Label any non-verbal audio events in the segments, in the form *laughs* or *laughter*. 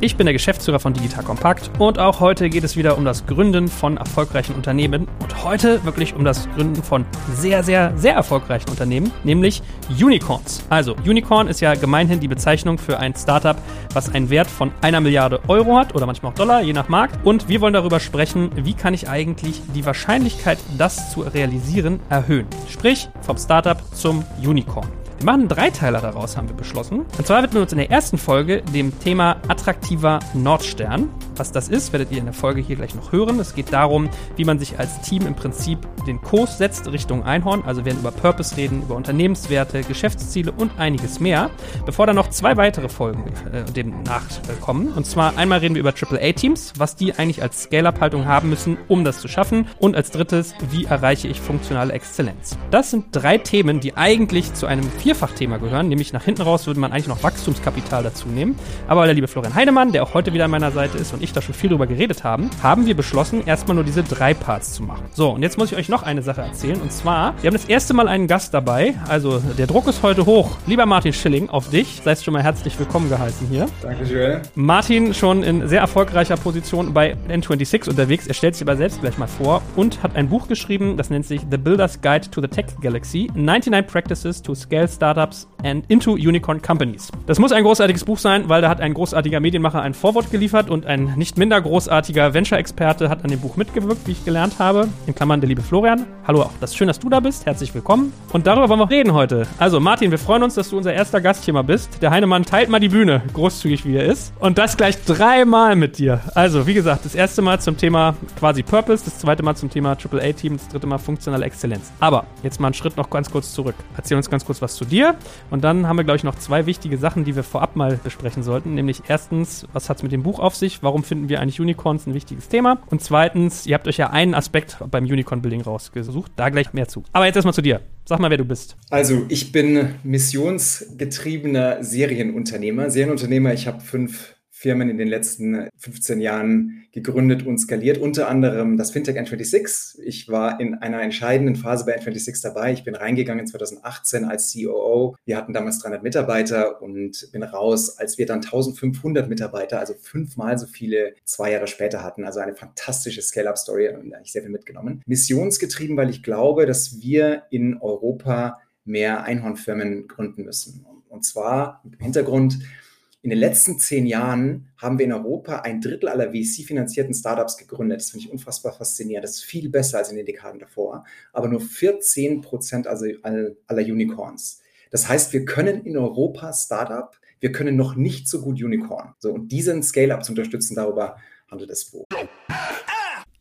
Ich bin der Geschäftsführer von Digital Compact und auch heute geht es wieder um das Gründen von erfolgreichen Unternehmen und heute wirklich um das Gründen von sehr, sehr, sehr erfolgreichen Unternehmen, nämlich Unicorns. Also Unicorn ist ja gemeinhin die Bezeichnung für ein Startup, was einen Wert von einer Milliarde Euro hat oder manchmal auch Dollar, je nach Markt. Und wir wollen darüber sprechen, wie kann ich eigentlich die Wahrscheinlichkeit, das zu realisieren, erhöhen. Sprich, vom Startup zum Unicorn. Wir machen einen Dreiteiler daraus, haben wir beschlossen. Und zwar widmen wir uns in der ersten Folge dem Thema attraktiver Nordstern. Was das ist, werdet ihr in der Folge hier gleich noch hören. Es geht darum, wie man sich als Team im Prinzip den Kurs setzt Richtung Einhorn. Also werden über Purpose reden, über Unternehmenswerte, Geschäftsziele und einiges mehr. Bevor dann noch zwei weitere Folgen äh, dem nachkommen. Und zwar einmal reden wir über AAA-Teams, was die eigentlich als Scale-Up-Haltung haben müssen, um das zu schaffen. Und als drittes, wie erreiche ich funktionale Exzellenz. Das sind drei Themen, die eigentlich zu einem Vierfachthema gehören. Nämlich nach hinten raus würde man eigentlich noch Wachstumskapital dazu nehmen. Aber der liebe Florian Heinemann, der auch heute wieder an meiner Seite ist und ich da schon viel drüber geredet haben, haben wir beschlossen, erstmal nur diese drei Parts zu machen. So, und jetzt muss ich euch noch eine Sache erzählen. Und zwar, wir haben das erste Mal einen Gast dabei. Also, der Druck ist heute hoch. Lieber Martin Schilling, auf dich. Seist schon mal herzlich willkommen geheißen hier. Danke, Joel. Martin schon in sehr erfolgreicher Position bei N26 unterwegs. Er stellt sich aber selbst gleich mal vor und hat ein Buch geschrieben, das nennt sich The Builder's Guide to the Tech Galaxy: 99 Practices to Scale Startups and into Unicorn Companies. Das muss ein großartiges Buch sein, weil da hat ein großartiger Medienmacher ein Vorwort geliefert und ein nicht minder großartiger Venture-Experte hat an dem Buch mitgewirkt, wie ich gelernt habe. In Klammern der liebe Florian. Hallo auch. Das ist schön, dass du da bist. Herzlich willkommen. Und darüber wollen wir reden heute. Also, Martin, wir freuen uns, dass du unser erster Gast hier mal bist. Der Heinemann teilt mal die Bühne, großzügig wie er ist. Und das gleich dreimal mit dir. Also, wie gesagt, das erste Mal zum Thema quasi Purpose, das zweite Mal zum Thema AAA-Team, das dritte Mal funktionale Exzellenz. Aber jetzt mal einen Schritt noch ganz kurz zurück. Erzähl uns ganz kurz was zu dir. Und dann haben wir, glaube ich, noch zwei wichtige Sachen, die wir vorab mal besprechen sollten. Nämlich erstens, was hat es mit dem Buch auf sich? Warum finden wir eigentlich Unicorns ein wichtiges Thema? Und zweitens, ihr habt euch ja einen Aspekt beim Unicorn-Building rausgesucht. Da gleich mehr zu. Aber jetzt erstmal zu dir. Sag mal, wer du bist. Also, ich bin missionsgetriebener Serienunternehmer. Serienunternehmer, ich habe fünf Firmen in den letzten 15 Jahren gegründet und skaliert, unter anderem das Fintech N26. Ich war in einer entscheidenden Phase bei N26 dabei. Ich bin reingegangen 2018 als COO. Wir hatten damals 300 Mitarbeiter und bin raus, als wir dann 1500 Mitarbeiter, also fünfmal so viele zwei Jahre später hatten. Also eine fantastische Scale-Up-Story und da habe ich sehr viel mitgenommen. Missionsgetrieben, weil ich glaube, dass wir in Europa mehr Einhornfirmen gründen müssen. Und zwar im Hintergrund, in den letzten zehn Jahren haben wir in Europa ein Drittel aller VC-finanzierten Startups gegründet. Das finde ich unfassbar faszinierend. Das ist viel besser als in den Dekaden davor. Aber nur 14 Prozent also aller Unicorns. Das heißt, wir können in Europa Startup, wir können noch nicht so gut Unicorn. So, und diesen Scale-up zu unterstützen, darüber handelt das Buch.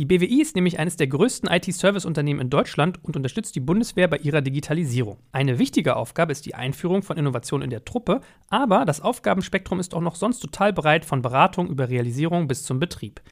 Die BWI ist nämlich eines der größten IT-Service-Unternehmen in Deutschland und unterstützt die Bundeswehr bei ihrer Digitalisierung. Eine wichtige Aufgabe ist die Einführung von Innovation in der Truppe, aber das Aufgabenspektrum ist auch noch sonst total breit von Beratung über Realisierung bis zum Betrieb.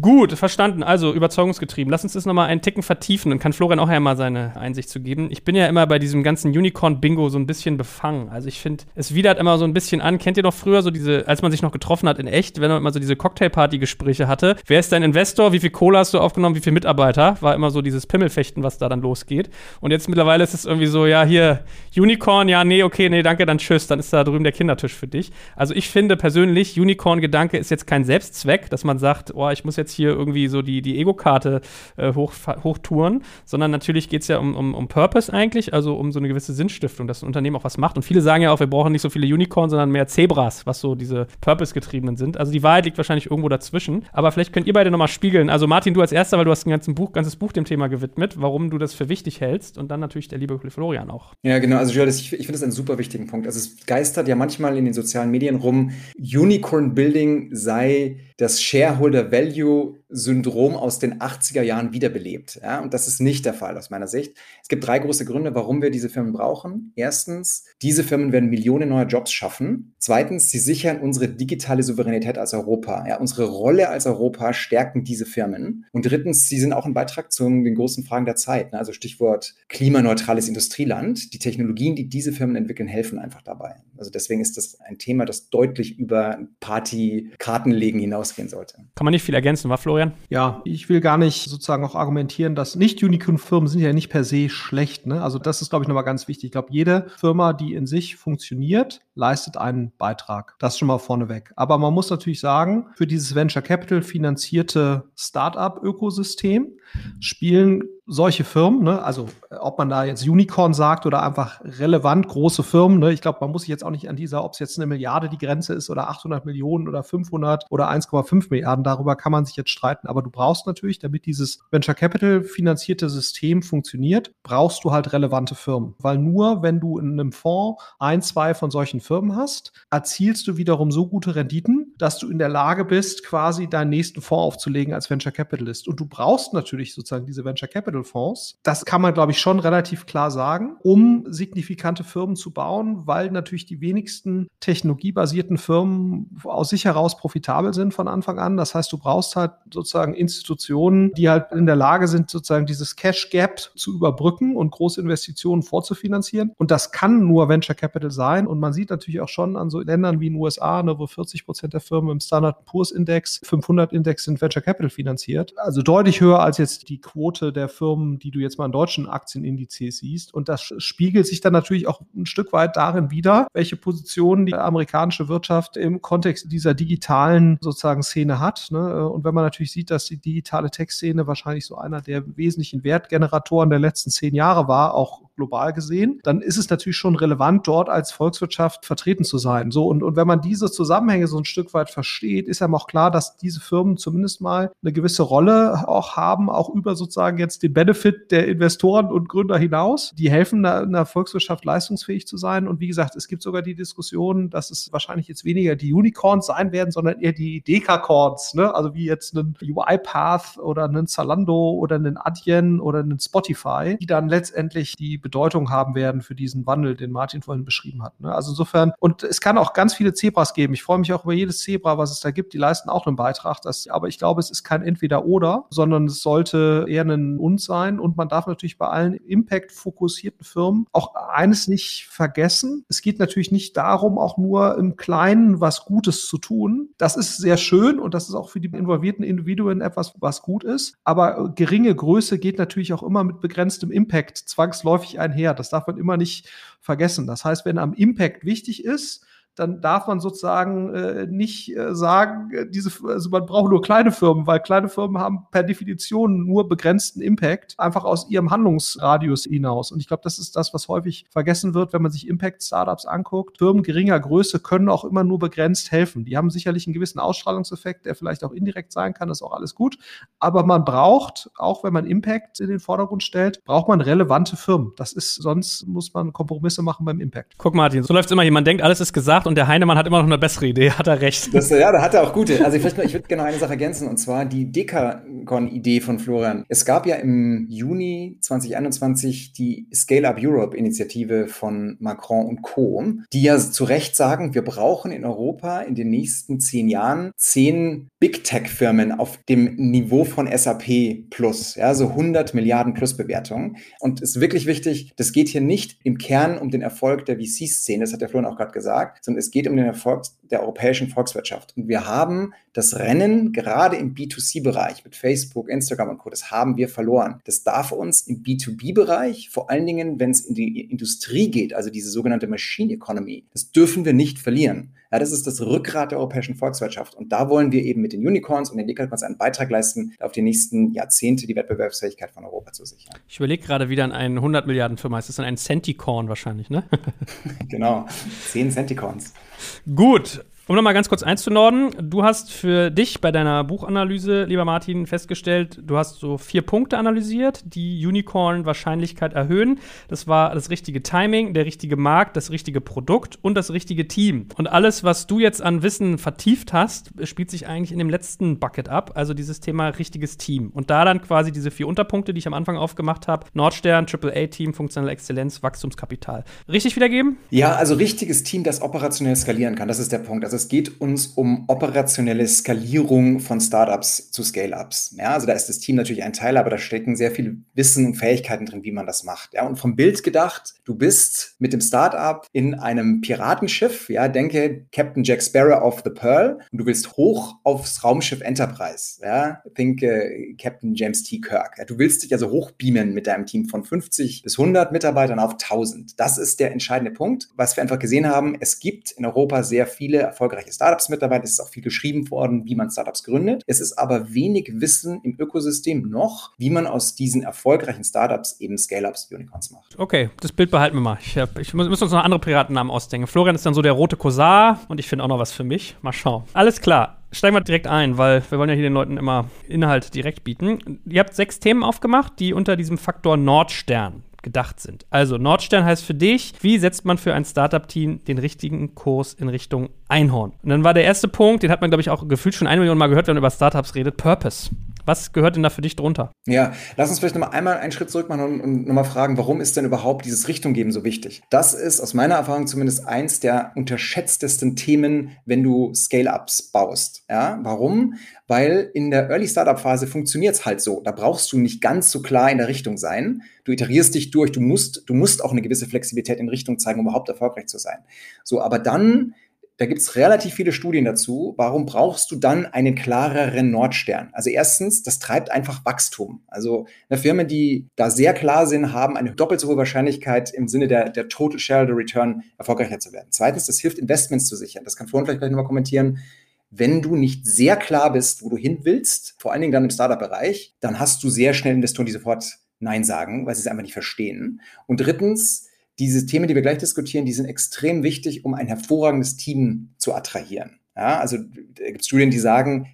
Gut, verstanden. Also überzeugungsgetrieben. Lass uns das nochmal einen Ticken vertiefen. Dann kann Florian auch ja mal seine Einsicht zu geben. Ich bin ja immer bei diesem ganzen Unicorn-Bingo so ein bisschen befangen. Also ich finde, es widert immer so ein bisschen an. Kennt ihr noch früher so diese, als man sich noch getroffen hat in echt, wenn man immer so diese Cocktailparty-Gespräche hatte? Wer ist dein Investor? Wie viel Cola hast du aufgenommen? Wie viele Mitarbeiter? War immer so dieses Pimmelfechten, was da dann losgeht. Und jetzt mittlerweile ist es irgendwie so, ja, hier, Unicorn, ja, nee, okay, nee, danke, dann tschüss. Dann ist da drüben der Kindertisch für dich. Also ich finde persönlich, Unicorn-Gedanke ist jetzt kein Selbstzweck, dass man sagt, oh, ich muss jetzt hier irgendwie so die, die Ego-Karte äh, hoch, hochtouren, sondern natürlich geht es ja um, um, um Purpose eigentlich, also um so eine gewisse Sinnstiftung, dass ein Unternehmen auch was macht. Und viele sagen ja auch, wir brauchen nicht so viele Unicorns, sondern mehr Zebras, was so diese Purpose-getriebenen sind. Also die Wahrheit liegt wahrscheinlich irgendwo dazwischen. Aber vielleicht könnt ihr beide nochmal spiegeln. Also Martin, du als erster, weil du hast ein ganzes Buch, ganzes Buch dem Thema gewidmet, warum du das für wichtig hältst und dann natürlich der liebe Florian auch. Ja, genau. Also ich, ich finde das einen super wichtigen Punkt. Also es geistert ja manchmal in den sozialen Medien rum, Unicorn Building sei das Shareholder Value Syndrom aus den 80er Jahren wiederbelebt. Ja? Und das ist nicht der Fall aus meiner Sicht. Es gibt drei große Gründe, warum wir diese Firmen brauchen. Erstens, diese Firmen werden Millionen neuer Jobs schaffen. Zweitens, sie sichern unsere digitale Souveränität als Europa. Ja? Unsere Rolle als Europa stärken diese Firmen. Und drittens, sie sind auch ein Beitrag zu den großen Fragen der Zeit. Ne? Also Stichwort klimaneutrales Industrieland. Die Technologien, die diese Firmen entwickeln, helfen einfach dabei. Also deswegen ist das ein Thema, das deutlich über Party-Kartenlegen hinausgehen sollte. Kann man nicht viel ergänzen, war Florian? Florian? Ja, ich will gar nicht sozusagen auch argumentieren, dass Nicht-Unicorn-Firmen sind ja nicht per se schlecht. Ne? Also das ist, glaube ich, nochmal ganz wichtig. Ich glaube, jede Firma, die in sich funktioniert, leistet einen Beitrag. Das schon mal vorneweg. Aber man muss natürlich sagen, für dieses Venture Capital finanzierte Startup-Ökosystem spielen solche Firmen, ne, also ob man da jetzt Unicorn sagt oder einfach relevant große Firmen, ne, ich glaube, man muss sich jetzt auch nicht an dieser, ob es jetzt eine Milliarde die Grenze ist oder 800 Millionen oder 500 oder 1,5 Milliarden, darüber kann man sich jetzt streiten. Aber du brauchst natürlich, damit dieses Venture Capital finanzierte System funktioniert, brauchst du halt relevante Firmen. Weil nur wenn du in einem Fonds ein, zwei von solchen Firmen hast, erzielst du wiederum so gute Renditen, dass du in der Lage bist, quasi deinen nächsten Fonds aufzulegen als Venture Capitalist. Und du brauchst natürlich sozusagen diese Venture Capital Fonds. Das kann man, glaube ich, schon relativ klar sagen, um signifikante Firmen zu bauen, weil natürlich die wenigsten technologiebasierten Firmen aus sich heraus profitabel sind von Anfang an. Das heißt, du brauchst halt sozusagen Institutionen, die halt in der Lage sind, sozusagen dieses Cash Gap zu überbrücken und große Investitionen vorzufinanzieren. Und das kann nur Venture Capital sein. Und man sieht natürlich auch schon an so Ländern wie in den USA, ne, wo 40 Prozent der Firmen im Standard Poor's Index, 500 Index sind Venture Capital finanziert. Also deutlich höher als jetzt die Quote der Firmen, die du jetzt mal in deutschen Aktienindizes siehst. Und das spiegelt sich dann natürlich auch ein Stück weit darin wieder, welche Positionen die amerikanische Wirtschaft im Kontext dieser digitalen sozusagen Szene hat. Ne? Und wenn man natürlich sieht, dass die digitale Tech-Szene wahrscheinlich so einer der wesentlichen Wertgeneratoren der letzten zehn Jahre war, auch global gesehen, dann ist es natürlich schon relevant, dort als Volkswirtschaft vertreten zu sein. So, und, und wenn man diese Zusammenhänge so ein Stück weit versteht, ist einem auch klar, dass diese Firmen zumindest mal eine gewisse Rolle auch haben, auch über sozusagen jetzt den Benefit der Investoren und Gründer hinaus. Die helfen einer Volkswirtschaft leistungsfähig zu sein. Und wie gesagt, es gibt sogar die Diskussion, dass es wahrscheinlich jetzt weniger die Unicorns sein werden, sondern eher die Dekacorns, ne? also wie jetzt ein UiPath oder ein Zalando oder ein Adyen oder ein Spotify, die dann letztendlich die Bedeutung haben werden für diesen Wandel, den Martin vorhin beschrieben hat. Ne? Also insofern, und es kann auch ganz viele Zebras geben. Ich freue mich auch über jedes Zebra, was es da gibt. Die leisten auch einen Beitrag. Das, aber ich glaube, es ist kein Entweder-Oder, sondern es sollte eher ein Und sein. Und man darf natürlich bei allen Impact-fokussierten Firmen auch eines nicht vergessen. Es geht natürlich nicht darum, auch nur im Kleinen was Gutes zu tun. Das ist sehr schön und das ist auch für die involvierten Individuen etwas, was gut ist. Aber geringe Größe geht natürlich auch immer mit begrenztem Impact zwangsläufig einher. Das darf man immer nicht vergessen. Das heißt, wenn am Impact wichtig ist, dann darf man sozusagen äh, nicht äh, sagen, äh, diese, also man braucht nur kleine Firmen, weil kleine Firmen haben per Definition nur begrenzten Impact, einfach aus ihrem Handlungsradius hinaus. Und ich glaube, das ist das, was häufig vergessen wird, wenn man sich Impact-Startups anguckt. Firmen geringer Größe können auch immer nur begrenzt helfen. Die haben sicherlich einen gewissen Ausstrahlungseffekt, der vielleicht auch indirekt sein kann, das ist auch alles gut. Aber man braucht, auch wenn man Impact in den Vordergrund stellt, braucht man relevante Firmen. Das ist, sonst muss man Kompromisse machen beim Impact. Guck, Martin, so läuft es immer. Jemand denkt, alles ist gesagt und der Heinemann hat immer noch eine bessere Idee, *laughs* hat er recht. Das, ja, da hat er auch gute. Also ich, ich würde gerne eine Sache ergänzen und zwar die Deka Unicorn-Idee von Florian. Es gab ja im Juni 2021 die Scale Up Europe-Initiative von Macron und Co., die ja zu Recht sagen, wir brauchen in Europa in den nächsten zehn Jahren zehn Big Tech-Firmen auf dem Niveau von SAP plus, ja, so 100 Milliarden plus Bewertungen. Und es ist wirklich wichtig, das geht hier nicht im Kern um den Erfolg der VC-Szene, das hat der Florian auch gerade gesagt, sondern es geht um den Erfolg der europäischen Volkswirtschaft. Und wir haben das Rennen gerade im B2C-Bereich mit Facebook, Instagram und Co., das haben wir verloren. Das darf uns im B2B-Bereich, vor allen Dingen, wenn es in die Industrie geht, also diese sogenannte Machine Economy, das dürfen wir nicht verlieren. Ja, das ist das Rückgrat der europäischen Volkswirtschaft. Und da wollen wir eben mit den Unicorns und den Dekacorns einen Beitrag leisten, auf die nächsten Jahrzehnte die Wettbewerbsfähigkeit von Europa zu sichern. Ich überlege gerade wieder an einen 100 Milliarden Firma. Ist das dann ein Centicorn wahrscheinlich, ne? *laughs* genau, 10 Centicorns. Gut, um nochmal ganz kurz einzunorden, du hast für dich bei deiner Buchanalyse, lieber Martin, festgestellt, du hast so vier Punkte analysiert, die Unicorn-Wahrscheinlichkeit erhöhen. Das war das richtige Timing, der richtige Markt, das richtige Produkt und das richtige Team. Und alles, was du jetzt an Wissen vertieft hast, spielt sich eigentlich in dem letzten Bucket ab, also dieses Thema richtiges Team. Und da dann quasi diese vier Unterpunkte, die ich am Anfang aufgemacht habe: Nordstern, AAA-Team, funktionelle Exzellenz, Wachstumskapital. Richtig wiedergeben? Ja, also richtiges Team, das operationell skalieren kann, das ist der Punkt. Also es geht uns um operationelle Skalierung von Startups zu Scale-Ups. Ja, also da ist das Team natürlich ein Teil, aber da stecken sehr viel Wissen und Fähigkeiten drin, wie man das macht. Ja, und vom Bild gedacht, du bist mit dem Startup in einem Piratenschiff, ja, denke Captain Jack Sparrow of the Pearl und du willst hoch aufs Raumschiff Enterprise, ja, think äh, Captain James T. Kirk. Ja, du willst dich also hochbeamen mit deinem Team von 50 bis 100 Mitarbeitern auf 1000. Das ist der entscheidende Punkt, was wir einfach gesehen haben. Es gibt in Europa sehr viele erfolgreiche erfolgreiche Startups mit dabei. Es ist auch viel geschrieben worden, wie man Startups gründet. Es ist aber wenig Wissen im Ökosystem noch, wie man aus diesen erfolgreichen Startups eben Scale-Ups, Unicorns macht. Okay, das Bild behalten wir mal. Ich, hab, ich muss, muss uns noch andere Piratennamen ausdenken. Florian ist dann so der rote Kosar und ich finde auch noch was für mich. Mal schauen. Alles klar steigen wir direkt ein, weil wir wollen ja hier den Leuten immer Inhalt direkt bieten. Ihr habt sechs Themen aufgemacht, die unter diesem Faktor Nordstern gedacht sind. Also Nordstern heißt für dich, wie setzt man für ein Startup-Team den richtigen Kurs in Richtung Einhorn? Und dann war der erste Punkt, den hat man, glaube ich, auch gefühlt schon eine Million Mal gehört, wenn man über Startups redet, Purpose. Was gehört denn da für dich drunter? Ja, lass uns vielleicht nochmal einmal einen Schritt zurück machen und, nochmal fragen, warum ist denn überhaupt dieses Richtung geben so wichtig? Das ist aus meiner Erfahrung zumindest eins der unterschätztesten Themen, wenn du Scale-Ups baust. Ja, warum? Weil in der Early Startup Phase funktioniert es halt so. Da brauchst du nicht ganz so klar in der Richtung sein. Du iterierst dich durch. Du musst, du musst auch eine gewisse Flexibilität in Richtung zeigen, um überhaupt erfolgreich zu sein. So, aber dann da gibt es relativ viele Studien dazu. Warum brauchst du dann einen klareren Nordstern? Also erstens, das treibt einfach Wachstum. Also eine Firma, die da sehr klar sind, haben eine doppelt so hohe Wahrscheinlichkeit im Sinne der, der Total Shareholder Return erfolgreicher zu werden. Zweitens, das hilft Investments zu sichern. Das kann Florian vielleicht gleich nochmal kommentieren. Wenn du nicht sehr klar bist, wo du hin willst, vor allen Dingen dann im Startup-Bereich, dann hast du sehr schnell Investoren, die sofort Nein sagen, weil sie es einfach nicht verstehen. Und drittens, diese Themen, die wir gleich diskutieren, die sind extrem wichtig, um ein hervorragendes Team zu attrahieren. Ja, also da gibt es Studien, die sagen,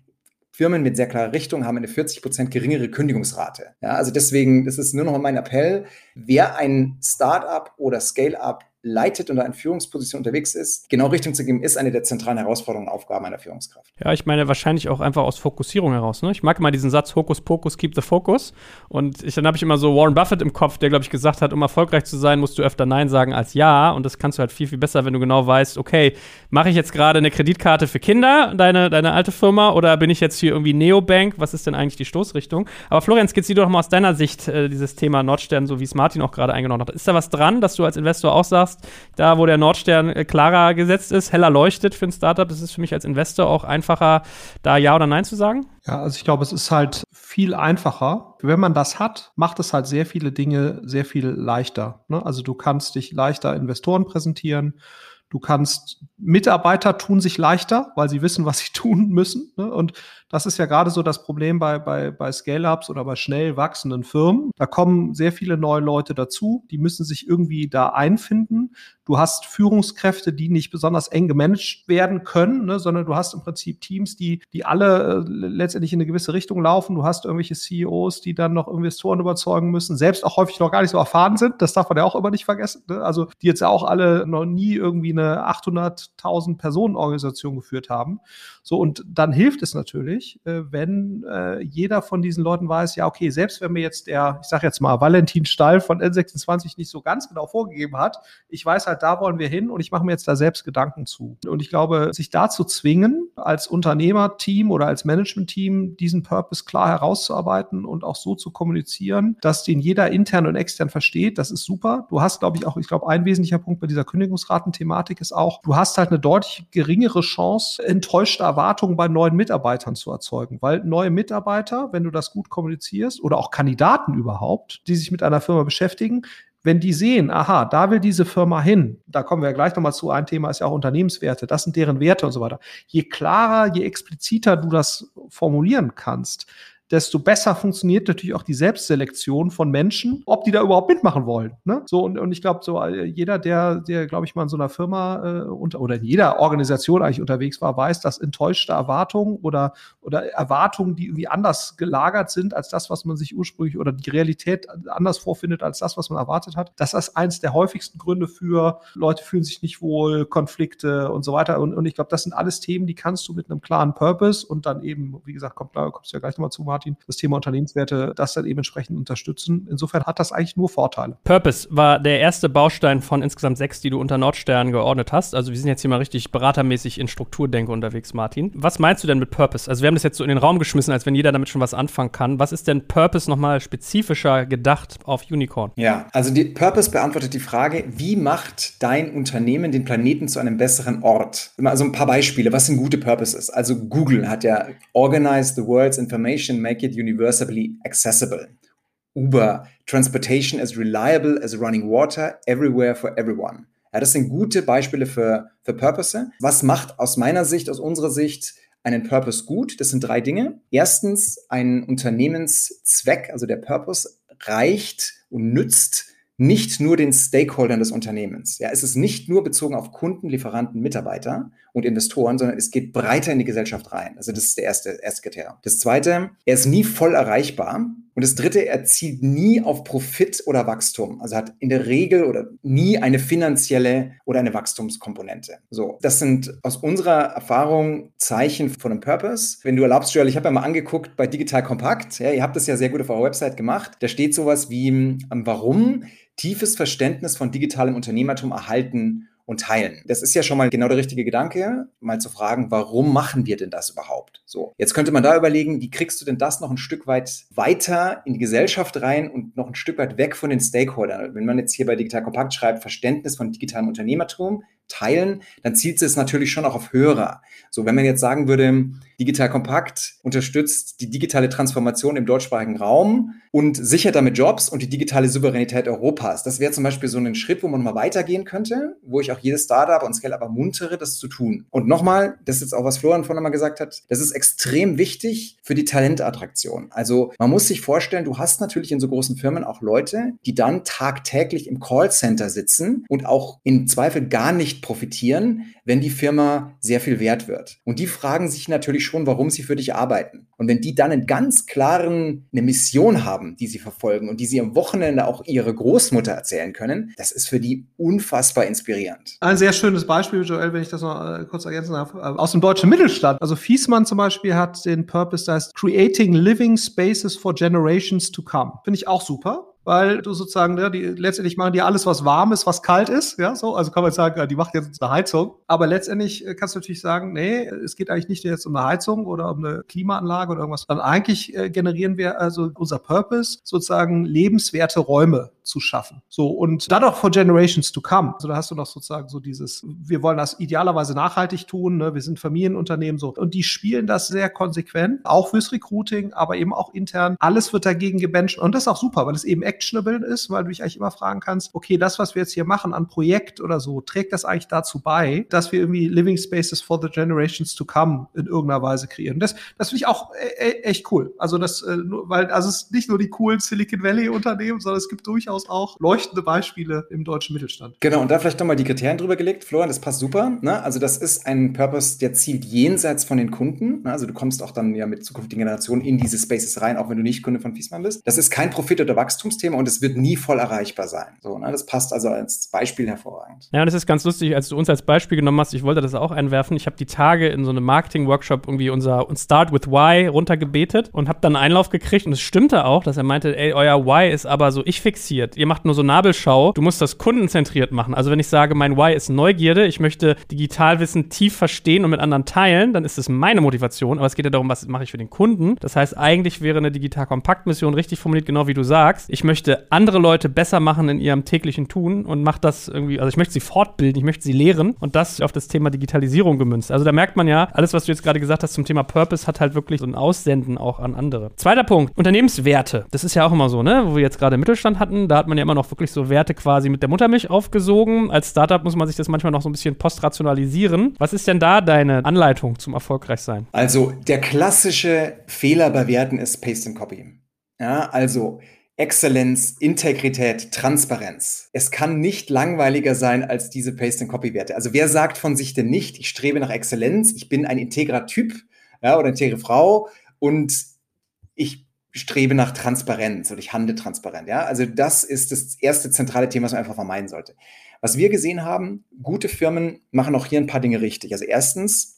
Firmen mit sehr klarer Richtung haben eine 40 Prozent geringere Kündigungsrate. Ja, also deswegen, das ist nur noch mein Appell, wer ein Startup oder Scale-up leitet und in Führungsposition unterwegs ist, genau Richtung zu geben, ist eine der zentralen Herausforderungen und Aufgaben einer Führungskraft. Ja, ich meine wahrscheinlich auch einfach aus Fokussierung heraus. Ne? Ich mag immer diesen Satz, Hokus Pokus, keep the focus. Und ich, dann habe ich immer so Warren Buffett im Kopf, der, glaube ich, gesagt hat, um erfolgreich zu sein, musst du öfter Nein sagen als Ja. Und das kannst du halt viel, viel besser, wenn du genau weißt, okay, mache ich jetzt gerade eine Kreditkarte für Kinder, deine, deine alte Firma, oder bin ich jetzt hier irgendwie Neobank? Was ist denn eigentlich die Stoßrichtung? Aber Florian, skizziere doch mal aus deiner Sicht äh, dieses Thema Nordstern, so wie es Martin auch gerade eingenommen hat. Ist da was dran, dass du als Investor auch sagst, da wo der Nordstern äh, klarer gesetzt ist, heller leuchtet für ein Startup, das ist für mich als Investor auch einfacher, da Ja oder Nein zu sagen? Ja, also ich glaube, es ist halt viel einfacher. Wenn man das hat, macht es halt sehr viele Dinge sehr viel leichter. Ne? Also du kannst dich leichter Investoren präsentieren. Du kannst, Mitarbeiter tun sich leichter, weil sie wissen, was sie *laughs* tun müssen. Ne? Und das ist ja gerade so das Problem bei, bei, bei Scale-Ups oder bei schnell wachsenden Firmen. Da kommen sehr viele neue Leute dazu, die müssen sich irgendwie da einfinden. Du hast Führungskräfte, die nicht besonders eng gemanagt werden können, ne, sondern du hast im Prinzip Teams, die, die alle äh, letztendlich in eine gewisse Richtung laufen. Du hast irgendwelche CEOs, die dann noch Investoren überzeugen müssen, selbst auch häufig noch gar nicht so erfahren sind. Das darf man ja auch immer nicht vergessen. Ne? Also die jetzt auch alle noch nie irgendwie eine, eine 800.000 Personen Organisation geführt haben. So, und dann hilft es natürlich, äh, wenn äh, jeder von diesen Leuten weiß, ja, okay, selbst wenn mir jetzt der, ich sage jetzt mal, Valentin Stall von N26 nicht so ganz genau vorgegeben hat, ich weiß halt, da wollen wir hin und ich mache mir jetzt da selbst Gedanken zu. Und ich glaube, sich da zwingen, als Unternehmerteam oder als Managementteam diesen Purpose klar herauszuarbeiten und auch so zu kommunizieren, dass den jeder intern und extern versteht, das ist super. Du hast, glaube ich, auch, ich glaube, ein wesentlicher Punkt bei dieser Kündigungsratenthematik ist auch, du hast halt eine deutlich geringere Chance, enttäuschte Erwartungen bei neuen Mitarbeitern zu erzeugen, weil neue Mitarbeiter, wenn du das gut kommunizierst oder auch Kandidaten überhaupt, die sich mit einer Firma beschäftigen, wenn die sehen, aha, da will diese Firma hin, da kommen wir ja gleich nochmal zu, ein Thema ist ja auch Unternehmenswerte, das sind deren Werte und so weiter. Je klarer, je expliziter du das formulieren kannst, desto besser funktioniert natürlich auch die Selbstselektion von Menschen, ob die da überhaupt mitmachen wollen. Ne? So, und, und ich glaube, so äh, jeder, der, der, glaube ich, mal in so einer Firma äh, unter, oder in jeder Organisation eigentlich unterwegs war, weiß, dass enttäuschte Erwartungen oder, oder Erwartungen, die irgendwie anders gelagert sind als das, was man sich ursprünglich oder die Realität anders vorfindet als das, was man erwartet hat, dass das eins der häufigsten Gründe für Leute fühlen sich nicht wohl, Konflikte und so weiter. Und, und ich glaube, das sind alles Themen, die kannst du mit einem klaren Purpose und dann eben, wie gesagt, kommt, kommst du ja gleich nochmal zu, Martin, das Thema Unternehmenswerte, das dann eben entsprechend unterstützen. Insofern hat das eigentlich nur Vorteile. Purpose war der erste Baustein von insgesamt sechs, die du unter Nordstern geordnet hast. Also wir sind jetzt hier mal richtig beratermäßig in Strukturdenke unterwegs, Martin. Was meinst du denn mit Purpose? Also wir haben das jetzt so in den Raum geschmissen, als wenn jeder damit schon was anfangen kann. Was ist denn Purpose nochmal spezifischer gedacht auf Unicorn? Ja, also die Purpose beantwortet die Frage, wie macht dein Unternehmen den Planeten zu einem besseren Ort? Also ein paar Beispiele, was sind gute Purposes? Also Google hat ja Organize the World's Information, Make it universally accessible. Uber, Transportation as reliable as running water everywhere for everyone. Ja, das sind gute Beispiele für, für Purpose. Was macht aus meiner Sicht, aus unserer Sicht einen Purpose gut? Das sind drei Dinge. Erstens, ein Unternehmenszweck, also der Purpose, reicht und nützt nicht nur den Stakeholdern des Unternehmens. Ja, es ist nicht nur bezogen auf Kunden, Lieferanten, Mitarbeiter und Investoren, sondern es geht breiter in die Gesellschaft rein. Also das ist der erste, erste Kriterium. Das zweite, er ist nie voll erreichbar. Und das dritte, er zielt nie auf Profit oder Wachstum. Also hat in der Regel oder nie eine finanzielle oder eine Wachstumskomponente. So, das sind aus unserer Erfahrung Zeichen von einem Purpose. Wenn du erlaubst, Joel, ich habe ja mal angeguckt bei Digital Kompakt. Ja, ihr habt das ja sehr gut auf eurer Website gemacht. Da steht sowas wie, ähm, warum tiefes Verständnis von digitalem Unternehmertum erhalten und teilen. Das ist ja schon mal genau der richtige Gedanke, mal zu fragen, warum machen wir denn das überhaupt? So, jetzt könnte man da überlegen, wie kriegst du denn das noch ein Stück weit weiter in die Gesellschaft rein und noch ein Stück weit weg von den Stakeholdern? Wenn man jetzt hier bei Digital Kompakt schreibt, Verständnis von digitalem Unternehmertum, teilen, dann zielt es natürlich schon auch auf Hörer. So, wenn man jetzt sagen würde, Digital Kompakt unterstützt die digitale Transformation im deutschsprachigen Raum und sichert damit Jobs und die digitale Souveränität Europas. Das wäre zum Beispiel so ein Schritt, wo man mal weitergehen könnte, wo ich auch jedes Startup und Scale-Up ermuntere, das zu tun. Und nochmal, das ist jetzt auch, was Florian vorhin mal gesagt hat, das ist extrem wichtig für die Talentattraktion. Also man muss sich vorstellen, du hast natürlich in so großen Firmen auch Leute, die dann tagtäglich im Callcenter sitzen und auch im Zweifel gar nicht profitieren, wenn die Firma sehr viel wert wird. Und die fragen sich natürlich schon, warum sie für dich arbeiten. Und wenn die dann einen ganz klaren, eine Mission haben, die sie verfolgen und die sie am Wochenende auch ihre Großmutter erzählen können, das ist für die unfassbar inspirierend. Ein sehr schönes Beispiel, Joel, wenn ich das noch äh, kurz ergänzen darf, äh, aus dem deutschen Mittelstand. Also Fiesmann zum Beispiel hat den Purpose, das heißt Creating Living Spaces for Generations to Come. Finde ich auch super weil du sozusagen, ne, die, letztendlich machen die alles, was warm ist, was kalt ist, ja, so, also kann man sagen, die macht jetzt eine Heizung, aber letztendlich äh, kannst du natürlich sagen, nee, es geht eigentlich nicht jetzt um eine Heizung oder um eine Klimaanlage oder irgendwas, sondern eigentlich äh, generieren wir also unser Purpose, sozusagen lebenswerte Räume zu schaffen. So, und dann auch for generations to come. Also da hast du noch sozusagen so dieses, wir wollen das idealerweise nachhaltig tun, ne? wir sind Familienunternehmen so. Und die spielen das sehr konsequent, auch fürs Recruiting, aber eben auch intern. Alles wird dagegen gebencht und das ist auch super, weil es eben actionable ist, weil du dich eigentlich immer fragen kannst, okay, das, was wir jetzt hier machen an Projekt oder so, trägt das eigentlich dazu bei, dass wir irgendwie Living Spaces for the Generations to come in irgendeiner Weise kreieren. Das, das finde ich auch e, e echt cool. Also das, äh, weil, also es ist nicht nur die coolen Silicon Valley Unternehmen, sondern es gibt durchaus auch leuchtende Beispiele im deutschen Mittelstand. Genau, und da vielleicht nochmal die Kriterien drüber gelegt. Florian, das passt super. Ne? Also das ist ein Purpose, der zielt jenseits von den Kunden. Ne? Also du kommst auch dann ja mit zukünftigen Generationen in diese Spaces rein, auch wenn du nicht Kunde von Fiesmann bist. Das ist kein Profit- oder Wachstumsthema Thema und es wird nie voll erreichbar sein. So, ne? Das passt also als Beispiel hervorragend. Ja, und es ist ganz lustig, als du uns als Beispiel genommen hast, ich wollte das auch einwerfen. Ich habe die Tage in so einem Marketing-Workshop irgendwie unser Start with Why runtergebetet und habe dann einen Einlauf gekriegt und es stimmte auch, dass er meinte, ey, euer Why ist aber so ich fixiert. Ihr macht nur so Nabelschau. Du musst das kundenzentriert machen. Also wenn ich sage, mein Why ist Neugierde, ich möchte Digitalwissen tief verstehen und mit anderen teilen, dann ist es meine Motivation. Aber es geht ja darum, was mache ich für den Kunden. Das heißt, eigentlich wäre eine Digital-Kompakt-Mission richtig formuliert, genau wie du sagst. Ich möchte andere Leute besser machen in ihrem täglichen Tun und mache das irgendwie, also ich möchte sie fortbilden, ich möchte sie lehren und das auf das Thema Digitalisierung gemünzt. Also da merkt man ja, alles, was du jetzt gerade gesagt hast zum Thema Purpose, hat halt wirklich so ein Aussenden auch an andere. Zweiter Punkt, Unternehmenswerte. Das ist ja auch immer so, ne? Wo wir jetzt gerade Mittelstand hatten, da hat man ja immer noch wirklich so Werte quasi mit der Muttermilch aufgesogen. Als Startup muss man sich das manchmal noch so ein bisschen postrationalisieren. Was ist denn da deine Anleitung zum Erfolgreichsein? Also der klassische Fehler bei Werten ist Paste and Copy. Ja, also Exzellenz, Integrität, Transparenz. Es kann nicht langweiliger sein als diese Paste-and-Copy-Werte. Also wer sagt von sich denn nicht, ich strebe nach Exzellenz, ich bin ein integrer Typ ja, oder integre Frau und ich strebe nach Transparenz oder ich handle transparent. Ja? Also das ist das erste zentrale Thema, was man einfach vermeiden sollte. Was wir gesehen haben, gute Firmen machen auch hier ein paar Dinge richtig. Also erstens,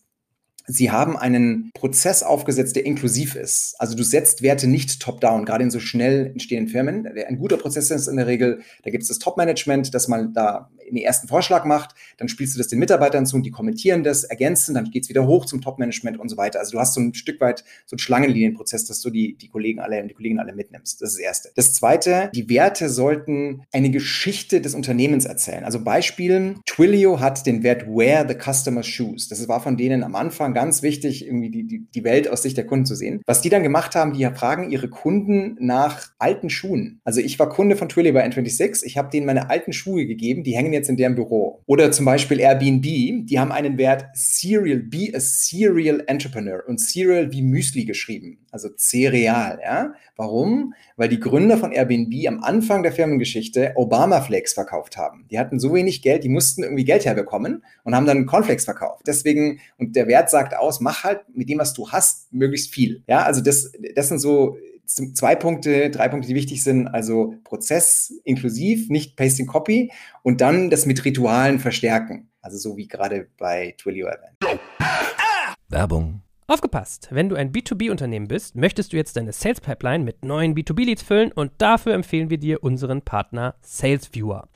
Sie haben einen Prozess aufgesetzt, der inklusiv ist. Also du setzt Werte nicht top-down, gerade in so schnell entstehenden Firmen. Ein guter Prozess ist in der Regel, da gibt es das Top-Management, das mal da den ersten Vorschlag macht, dann spielst du das den Mitarbeitern zu und die kommentieren das, ergänzen, dann geht es wieder hoch zum Top-Management und so weiter. Also du hast so ein Stück weit so einen Schlangenlinienprozess, dass du die, die Kollegen alle und die Kolleginnen alle mitnimmst. Das ist das Erste. Das Zweite, die Werte sollten eine Geschichte des Unternehmens erzählen. Also Beispiel, Twilio hat den Wert Wear the Customer's Shoes. Das war von denen am Anfang ganz wichtig, irgendwie die, die, die Welt aus Sicht der Kunden zu sehen. Was die dann gemacht haben, die fragen ihre Kunden nach alten Schuhen. Also ich war Kunde von Twilio bei N26, ich habe denen meine alten Schuhe gegeben, die hängen jetzt in deren Büro. Oder zum Beispiel Airbnb, die haben einen Wert Serial, be a Serial Entrepreneur und Serial wie Müsli geschrieben, also Cereal. Ja? Warum? Weil die Gründer von Airbnb am Anfang der Firmengeschichte Obama Flakes verkauft haben. Die hatten so wenig Geld, die mussten irgendwie Geld herbekommen und haben dann Cornflakes verkauft. Deswegen, und der Wert sagt aus, mach halt mit dem, was du hast, möglichst viel. Ja, also das, das sind so zwei Punkte, drei Punkte, die wichtig sind. Also Prozess inklusiv, nicht Pasting Copy und dann das mit Ritualen verstärken. Also so wie gerade bei Twilio erwähnt. Werbung. Aufgepasst! Wenn du ein B2B-Unternehmen bist, möchtest du jetzt deine Sales Pipeline mit neuen B2B-Leads füllen und dafür empfehlen wir dir unseren Partner SalesViewer.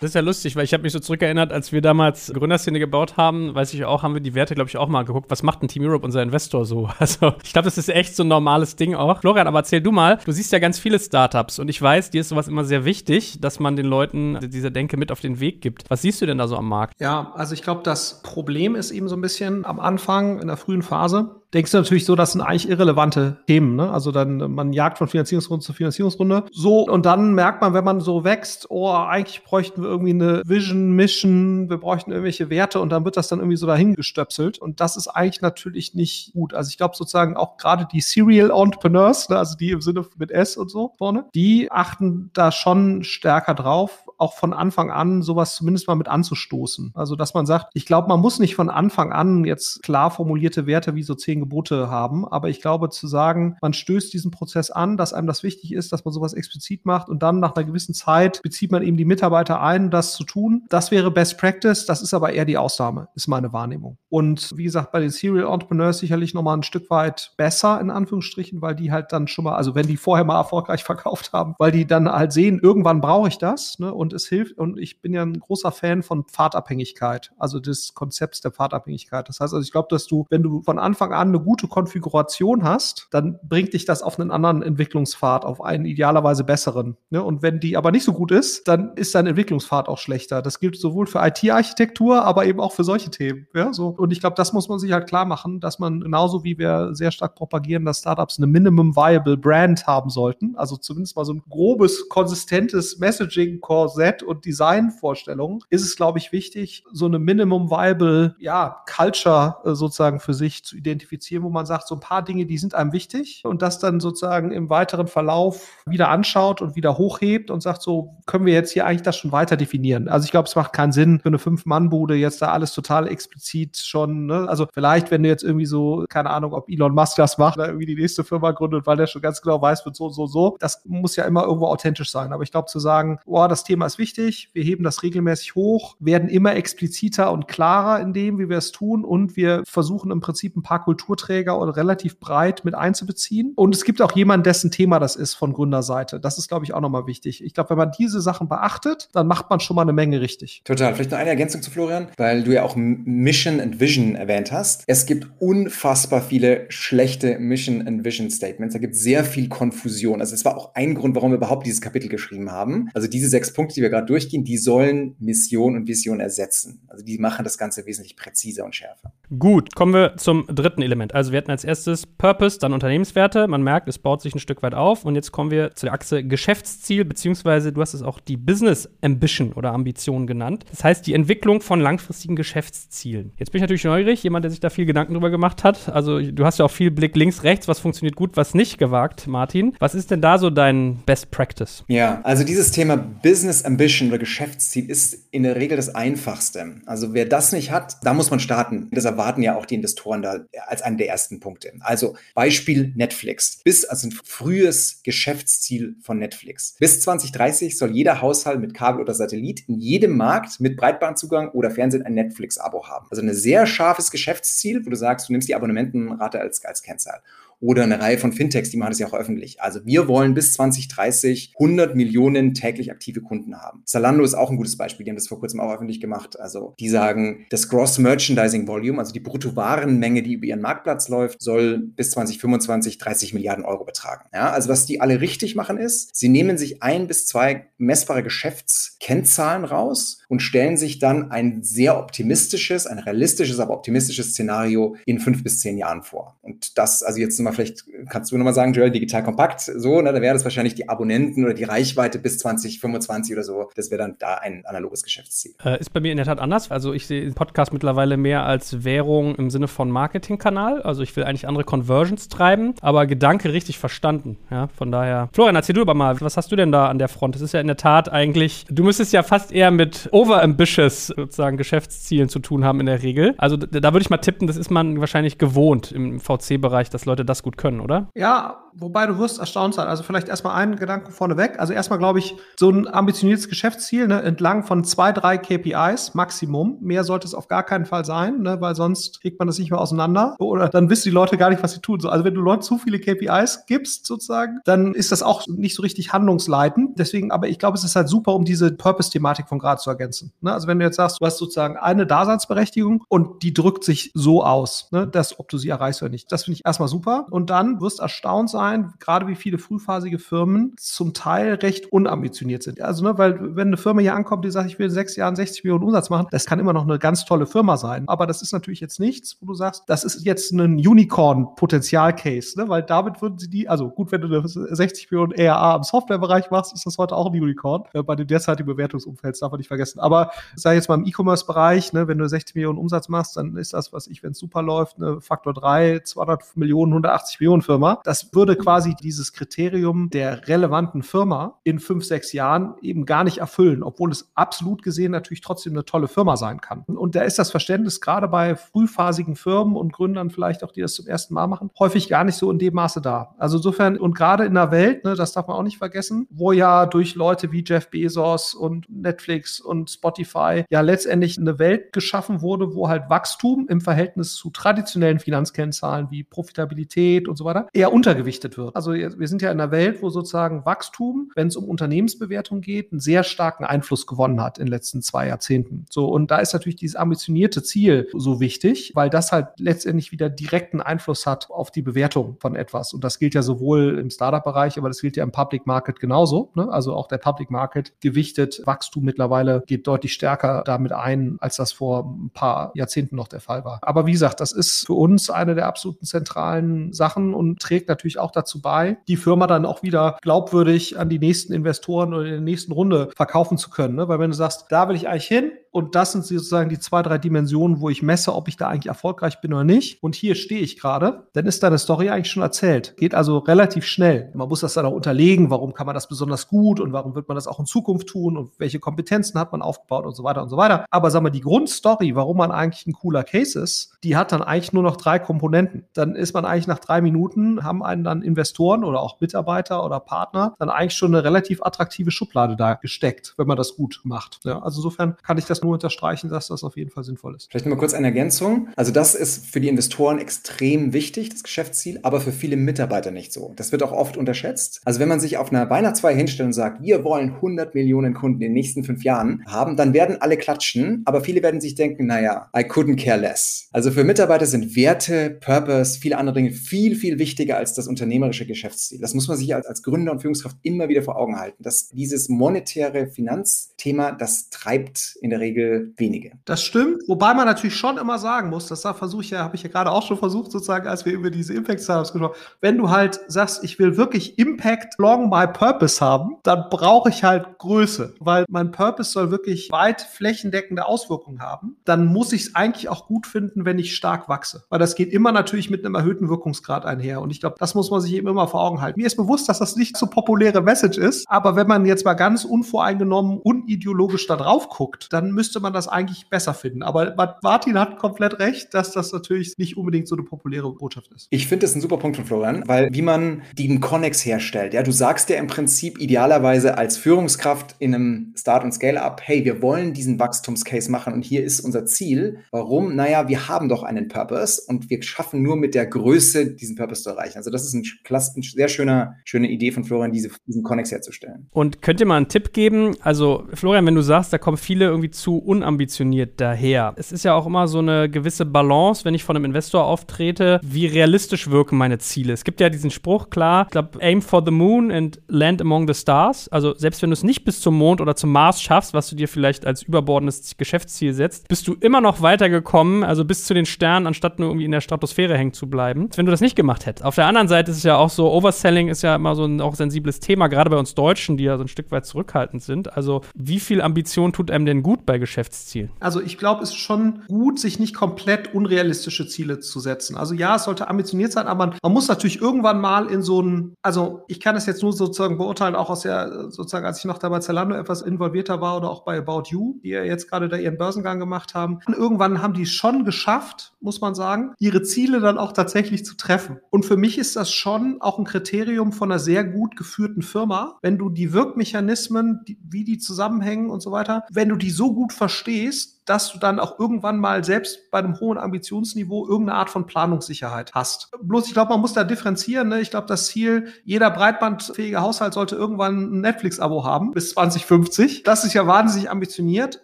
Das ist ja lustig, weil ich habe mich so zurückerinnert, als wir damals Gründerszene gebaut haben, weiß ich auch, haben wir die Werte, glaube ich, auch mal geguckt. Was macht ein Team Europe, unser Investor, so? *laughs* Also, ich glaube, das ist echt so ein normales Ding auch. Florian, aber erzähl du mal, du siehst ja ganz viele Startups und ich weiß, dir ist sowas immer sehr wichtig, dass man den Leuten diese Denke mit auf den Weg gibt. Was siehst du denn da so am Markt? Ja, also ich glaube, das Problem ist eben so ein bisschen am Anfang, in der frühen Phase, denkst du natürlich so, das sind eigentlich irrelevante Themen. Ne? Also dann, man jagt von Finanzierungsrunde zu Finanzierungsrunde. So, und dann merkt man, wenn man so wächst, oh, eigentlich bräuchten wir irgendwie eine Vision, Mission, wir bräuchten irgendwelche Werte und dann wird das dann irgendwie so dahingestöpselt. Und das ist eigentlich natürlich nicht gut. Also ich glaube sozusagen auch gerade die Serial Entrepreneurs, ne, also die im Sinne mit S und so vorne, die achten da schon stärker drauf, auch von Anfang an sowas zumindest mal mit anzustoßen. Also dass man sagt, ich glaube, man muss nicht von Anfang an jetzt klar formulierte Werte wie so zehn Gebote haben. Aber ich glaube, zu sagen, man stößt diesen Prozess an, dass einem das wichtig ist, dass man sowas explizit macht und dann nach einer gewissen Zeit bezieht man eben die Mitarbeiter ein, das zu tun. Das wäre Best Practice. Das ist aber eher die Ausnahme, ist meine Wahrnehmung. Und wie gesagt, bei den Serial Entrepreneurs sicherlich nochmal ein Stück weit besser, in Anführungsstrichen, weil die halt dann schon mal, also wenn die vorher mal erfolgreich *laughs* verkauft haben, weil die dann halt sehen, irgendwann brauche ich das ne, und es hilft. Und ich bin ja ein großer Fan von Pfadabhängigkeit, also des Konzepts der Pfadabhängigkeit. Das heißt also, ich glaube, dass du, wenn du von Anfang an an eine gute Konfiguration hast, dann bringt dich das auf einen anderen Entwicklungspfad, auf einen idealerweise besseren. Ne? Und wenn die aber nicht so gut ist, dann ist dein Entwicklungspfad auch schlechter. Das gilt sowohl für IT-Architektur, aber eben auch für solche Themen. Ja? So. Und ich glaube, das muss man sich halt klar machen, dass man genauso wie wir sehr stark propagieren, dass Startups eine Minimum Viable Brand haben sollten, also zumindest mal so ein grobes, konsistentes Messaging-Korsett und Designvorstellungen, ist es, glaube ich, wichtig, so eine Minimum Viable, ja, Culture äh, sozusagen für sich zu identifizieren, wo man sagt, so ein paar Dinge, die sind einem wichtig und das dann sozusagen im weiteren Verlauf wieder anschaut und wieder hochhebt und sagt, so können wir jetzt hier eigentlich das schon weiter definieren. Also ich glaube, es macht keinen Sinn für eine Fünf-Mann-Bude jetzt da alles total explizit schon, ne? also vielleicht, wenn du jetzt irgendwie so, keine Ahnung, ob Elon Musk das macht oder irgendwie die nächste Firma gründet, weil der schon ganz genau weiß, wird so, so, so. Das muss ja immer irgendwo authentisch sein. Aber ich glaube, zu sagen, oh, das Thema ist wichtig, wir heben das regelmäßig hoch, werden immer expliziter und klarer in dem, wie wir es tun und wir versuchen im Prinzip ein paar Kulturträger oder relativ breit mit einzubeziehen. Und es gibt auch jemanden, dessen Thema das ist von Gründerseite. Das ist, glaube ich, auch nochmal wichtig. Ich glaube, wenn man diese Sachen beachtet, dann macht man schon mal eine Menge richtig. Total. Vielleicht noch eine Ergänzung zu Florian, weil du ja auch Mission and Vision erwähnt hast. Es gibt unfassbar viele schlechte Mission and Vision Statements. Da gibt es sehr viel Konfusion. Also es war auch ein Grund, warum wir überhaupt dieses Kapitel geschrieben haben. Also diese sechs Punkte, die wir gerade durchgehen, die sollen Mission und Vision ersetzen. Also die machen das Ganze wesentlich präziser und schärfer. Gut, kommen wir zum dritten Element. Also wir hatten als erstes Purpose, dann Unternehmenswerte. Man merkt, es baut sich ein Stück weit auf. Und jetzt kommen wir zu der Achse Geschäftsziel, beziehungsweise du hast es auch die Business Ambition oder Ambition genannt. Das heißt, die Entwicklung von langfristigen Geschäftszielen. Jetzt bin ich natürlich neugierig, jemand, der sich da viel Gedanken drüber gemacht hat. Also du hast ja auch viel Blick links, rechts, was funktioniert gut, was nicht gewagt, Martin. Was ist denn da so dein Best Practice? Ja, also dieses Thema Business Ambition oder Geschäftsziel ist in der Regel das einfachste. Also wer das nicht hat, da muss man starten. Das erwarten ja auch die Investoren da als einen der ersten Punkte. Also Beispiel Netflix. Bis, also ein frühes Geschäftsziel von Netflix. Bis 2030 soll jeder Haushalt mit Kabel oder Satellit in jedem Markt mit Breitbandzugang oder Fernsehen ein Netflix-Abo haben. Also ein sehr scharfes Geschäftsziel, wo du sagst, du nimmst die Abonnementenrate als, als Kennzahl oder eine Reihe von Fintechs, die machen das ja auch öffentlich. Also wir wollen bis 2030 100 Millionen täglich aktive Kunden haben. Zalando ist auch ein gutes Beispiel, die haben das vor kurzem auch öffentlich gemacht. Also die sagen, das Gross Merchandising Volume, also die Bruttowarenmenge, die über ihren Marktplatz läuft, soll bis 2025 30 Milliarden Euro betragen. Ja, also was die alle richtig machen ist, sie nehmen sich ein bis zwei messbare Geschäftskennzahlen raus und stellen sich dann ein sehr optimistisches, ein realistisches, aber optimistisches Szenario in fünf bis zehn Jahren vor. Und das, also jetzt mal vielleicht, kannst du nochmal sagen, Joel, digital kompakt, so, ne, da wäre das wahrscheinlich die Abonnenten oder die Reichweite bis 2025 oder so. Das wäre dann da ein analoges Geschäftsziel. Äh, ist bei mir in der Tat anders. Also ich sehe Podcast mittlerweile mehr als Währung im Sinne von Marketingkanal. Also ich will eigentlich andere Conversions treiben, aber Gedanke richtig verstanden. Ja, von daher. Florian, erzähl du aber mal, was hast du denn da an der Front? Das ist ja in der Tat eigentlich, du müsstest ja fast eher mit overambitious sozusagen Geschäftszielen zu tun haben in der Regel. Also da, da würde ich mal tippen, das ist man wahrscheinlich gewohnt im VC-Bereich, dass Leute das gut können, oder? Ja, wobei du wirst erstaunt sein. Also vielleicht erstmal einen Gedanken vorneweg. Also erstmal glaube ich, so ein ambitioniertes Geschäftsziel ne, entlang von zwei, drei KPIs Maximum. Mehr sollte es auf gar keinen Fall sein, ne, weil sonst kriegt man das nicht mehr auseinander. Oder dann wissen die Leute gar nicht, was sie tun. Also wenn du Leuten zu viele KPIs gibst, sozusagen, dann ist das auch nicht so richtig handlungsleitend. Deswegen, aber ich glaube, es ist halt super, um diese Purpose-Thematik von gerade zu ergänzen. Ne? Also wenn du jetzt sagst, du hast sozusagen eine Daseinsberechtigung und die drückt sich so aus, ne, dass ob du sie erreichst oder nicht. Das finde ich erstmal super. Und dann wirst erstaunt sein, gerade wie viele frühphasige Firmen zum Teil recht unambitioniert sind. Also, ne, weil wenn eine Firma hier ankommt, die sagt, ich will in sechs Jahren 60 Millionen Umsatz machen, das kann immer noch eine ganz tolle Firma sein. Aber das ist natürlich jetzt nichts, wo du sagst, das ist jetzt ein Unicorn-Potenzial-Case, ne? weil damit würden sie die, also gut, wenn du 60 Millionen ERA im Softwarebereich machst, ist das heute auch ein Unicorn. Bei dem derzeitigen Bewertungsumfeld darf man nicht vergessen. Aber sei jetzt mal im E-Commerce-Bereich, ne, wenn du 60 Millionen Umsatz machst, dann ist das, was ich, wenn es super läuft, eine Faktor 3, 200 Millionen, 180 Millionen Firma. Das würde quasi dieses Kriterium der relevanten Firma in fünf, sechs Jahren eben gar nicht erfüllen, obwohl es absolut gesehen natürlich trotzdem eine tolle Firma sein kann. Und da ist das Verständnis gerade bei frühphasigen Firmen und Gründern vielleicht auch, die das zum ersten Mal machen, häufig gar nicht so in dem Maße da. Also insofern und gerade in einer Welt, ne, das darf man auch nicht vergessen, wo ja durch Leute wie Jeff Bezos und Netflix und Spotify ja letztendlich eine Welt geschaffen wurde, wo halt Wachstum im Verhältnis zu traditionellen Finanzkennzahlen wie Profitabilität und so weiter eher untergewichtet berichtet wird. Also wir sind ja in einer Welt, wo sozusagen Wachstum, wenn es um Unternehmensbewertung geht, einen sehr starken Einfluss gewonnen hat in den letzten zwei Jahrzehnten. So, und da ist natürlich dieses ambitionierte Ziel so wichtig, weil das halt letztendlich wieder direkten Einfluss hat auf die Bewertung von etwas. Und das gilt ja sowohl im Startup-Bereich, aber das gilt ja im Public Market genauso. Ne? Also auch der Public Market gewichtet Wachstum mittlerweile geht deutlich stärker damit ein, als das vor ein paar Jahrzehnten noch der Fall war. Aber wie gesagt, das ist für uns eine der absoluten zentralen Sachen und trägt natürlich auch dazu bei, die Firma dann auch wieder glaubwürdig an die nächsten Investoren oder in der nächsten Runde verkaufen zu können. Ne? Weil wenn du sagst, da will ich eigentlich hin, und das sind sozusagen die zwei, drei Dimensionen, wo ich messe, ob ich da eigentlich erfolgreich bin oder nicht. Und hier stehe ich gerade. Dann ist deine Story eigentlich schon erzählt. Geht also relativ schnell. Man muss das dann auch unterlegen. Warum kann man das besonders gut und warum wird man das auch in Zukunft tun und welche Kompetenzen hat man aufgebaut und so weiter und so weiter. Aber sagen wir, die Grundstory, warum man eigentlich ein cooler Case ist, die hat dann eigentlich nur noch drei Komponenten. Dann ist man eigentlich nach drei Minuten, haben einen dann Investoren oder auch Mitarbeiter oder Partner dann eigentlich schon eine relativ attraktive Schublade da gesteckt, wenn man das gut macht. Ja, also insofern kann ich das nur unterstreichen, dass das auf jeden Fall sinnvoll ist. Vielleicht nochmal kurz eine Ergänzung. Also das ist für die Investoren extrem wichtig, das Geschäftsziel, aber für viele Mitarbeiter nicht so. Das wird auch oft unterschätzt. Also wenn man sich auf einer Weihnachtsfeier hinstellt und sagt, wir wollen 100 Millionen Kunden in den nächsten fünf Jahren haben, dann werden alle klatschen, aber viele werden sich denken, naja, I couldn't care less. Also für Mitarbeiter sind Werte, Purpose, viele andere Dinge viel, viel wichtiger als das unternehmerische Geschäftsziel. Das muss man sich als, als Gründer und Führungskraft immer wieder vor Augen halten, dass dieses monetäre Finanzthema, das treibt in der Regel Regel wenige. Das stimmt, wobei man natürlich schon immer sagen muss, das versuche ich ja, habe ich ja gerade auch schon versucht, sozusagen, als wir über diese Impact-Startups gesprochen haben. Wenn du halt sagst, ich will wirklich Impact long my purpose haben, dann brauche ich halt Größe, weil mein Purpose soll wirklich weit flächendeckende Auswirkungen haben. Dann muss ich es eigentlich auch gut finden, wenn ich stark wachse. Weil das geht immer natürlich mit einem erhöhten Wirkungsgrad einher. Und ich glaube, das muss man sich eben immer vor Augen halten. Mir ist bewusst, dass das nicht so populäre Message ist, aber wenn man jetzt mal ganz unvoreingenommen, unideologisch da drauf guckt, dann müsste man das eigentlich besser finden. Aber Martin hat komplett recht, dass das natürlich nicht unbedingt so eine populäre Botschaft ist. Ich finde das ein super Punkt von Florian, weil wie man den Connex herstellt, ja, du sagst ja im Prinzip idealerweise als Führungskraft in einem Start- und Scale-Up, hey, wir wollen diesen Wachstumscase machen und hier ist unser Ziel. Warum? Naja, wir haben doch einen Purpose und wir schaffen nur mit der Größe diesen Purpose zu erreichen. Also das ist ein, ein sehr schöner, schöne Idee von Florian, diese, diesen Connex herzustellen. Und könnt ihr mal einen Tipp geben? Also Florian, wenn du sagst, da kommen viele irgendwie zu unambitioniert daher. Es ist ja auch immer so eine gewisse Balance, wenn ich von einem Investor auftrete, wie realistisch wirken meine Ziele. Es gibt ja diesen Spruch, klar, ich glaube, aim for the moon and land among the stars. Also selbst wenn du es nicht bis zum Mond oder zum Mars schaffst, was du dir vielleicht als überbordendes Geschäftsziel setzt, bist du immer noch weitergekommen, also bis zu den Sternen, anstatt nur irgendwie in der Stratosphäre hängen zu bleiben, wenn du das nicht gemacht hättest. Auf der anderen Seite ist es ja auch so, Overselling ist ja immer so ein auch sensibles Thema, gerade bei uns Deutschen, die ja so ein Stück weit zurückhaltend sind. Also wie viel Ambition tut einem denn gut bei? Geschäftsziel? Also ich glaube, es ist schon gut, sich nicht komplett unrealistische Ziele zu setzen. Also ja, es sollte ambitioniert sein, aber man, muss natürlich irgendwann mal in so ein, also ich kann es jetzt nur sozusagen beurteilen, auch aus der, sozusagen, als ich noch da bei Zalando etwas involvierter war oder auch bei About You, die ja jetzt gerade da ihren Börsengang gemacht haben. Irgendwann haben die schon geschafft, muss man sagen, ihre Ziele dann auch tatsächlich zu treffen. Und für mich ist das schon auch ein Kriterium von einer sehr gut geführten Firma, wenn du die Wirkmechanismen, die, wie die zusammenhängen und so weiter, wenn du die so gut verstehst, dass du dann auch irgendwann mal selbst bei einem hohen Ambitionsniveau irgendeine Art von Planungssicherheit hast. Bloß ich glaube, man muss da differenzieren. Ne? Ich glaube, das Ziel, jeder breitbandfähige Haushalt sollte irgendwann ein Netflix-Abo haben bis 2050. Das ist ja wahnsinnig ambitioniert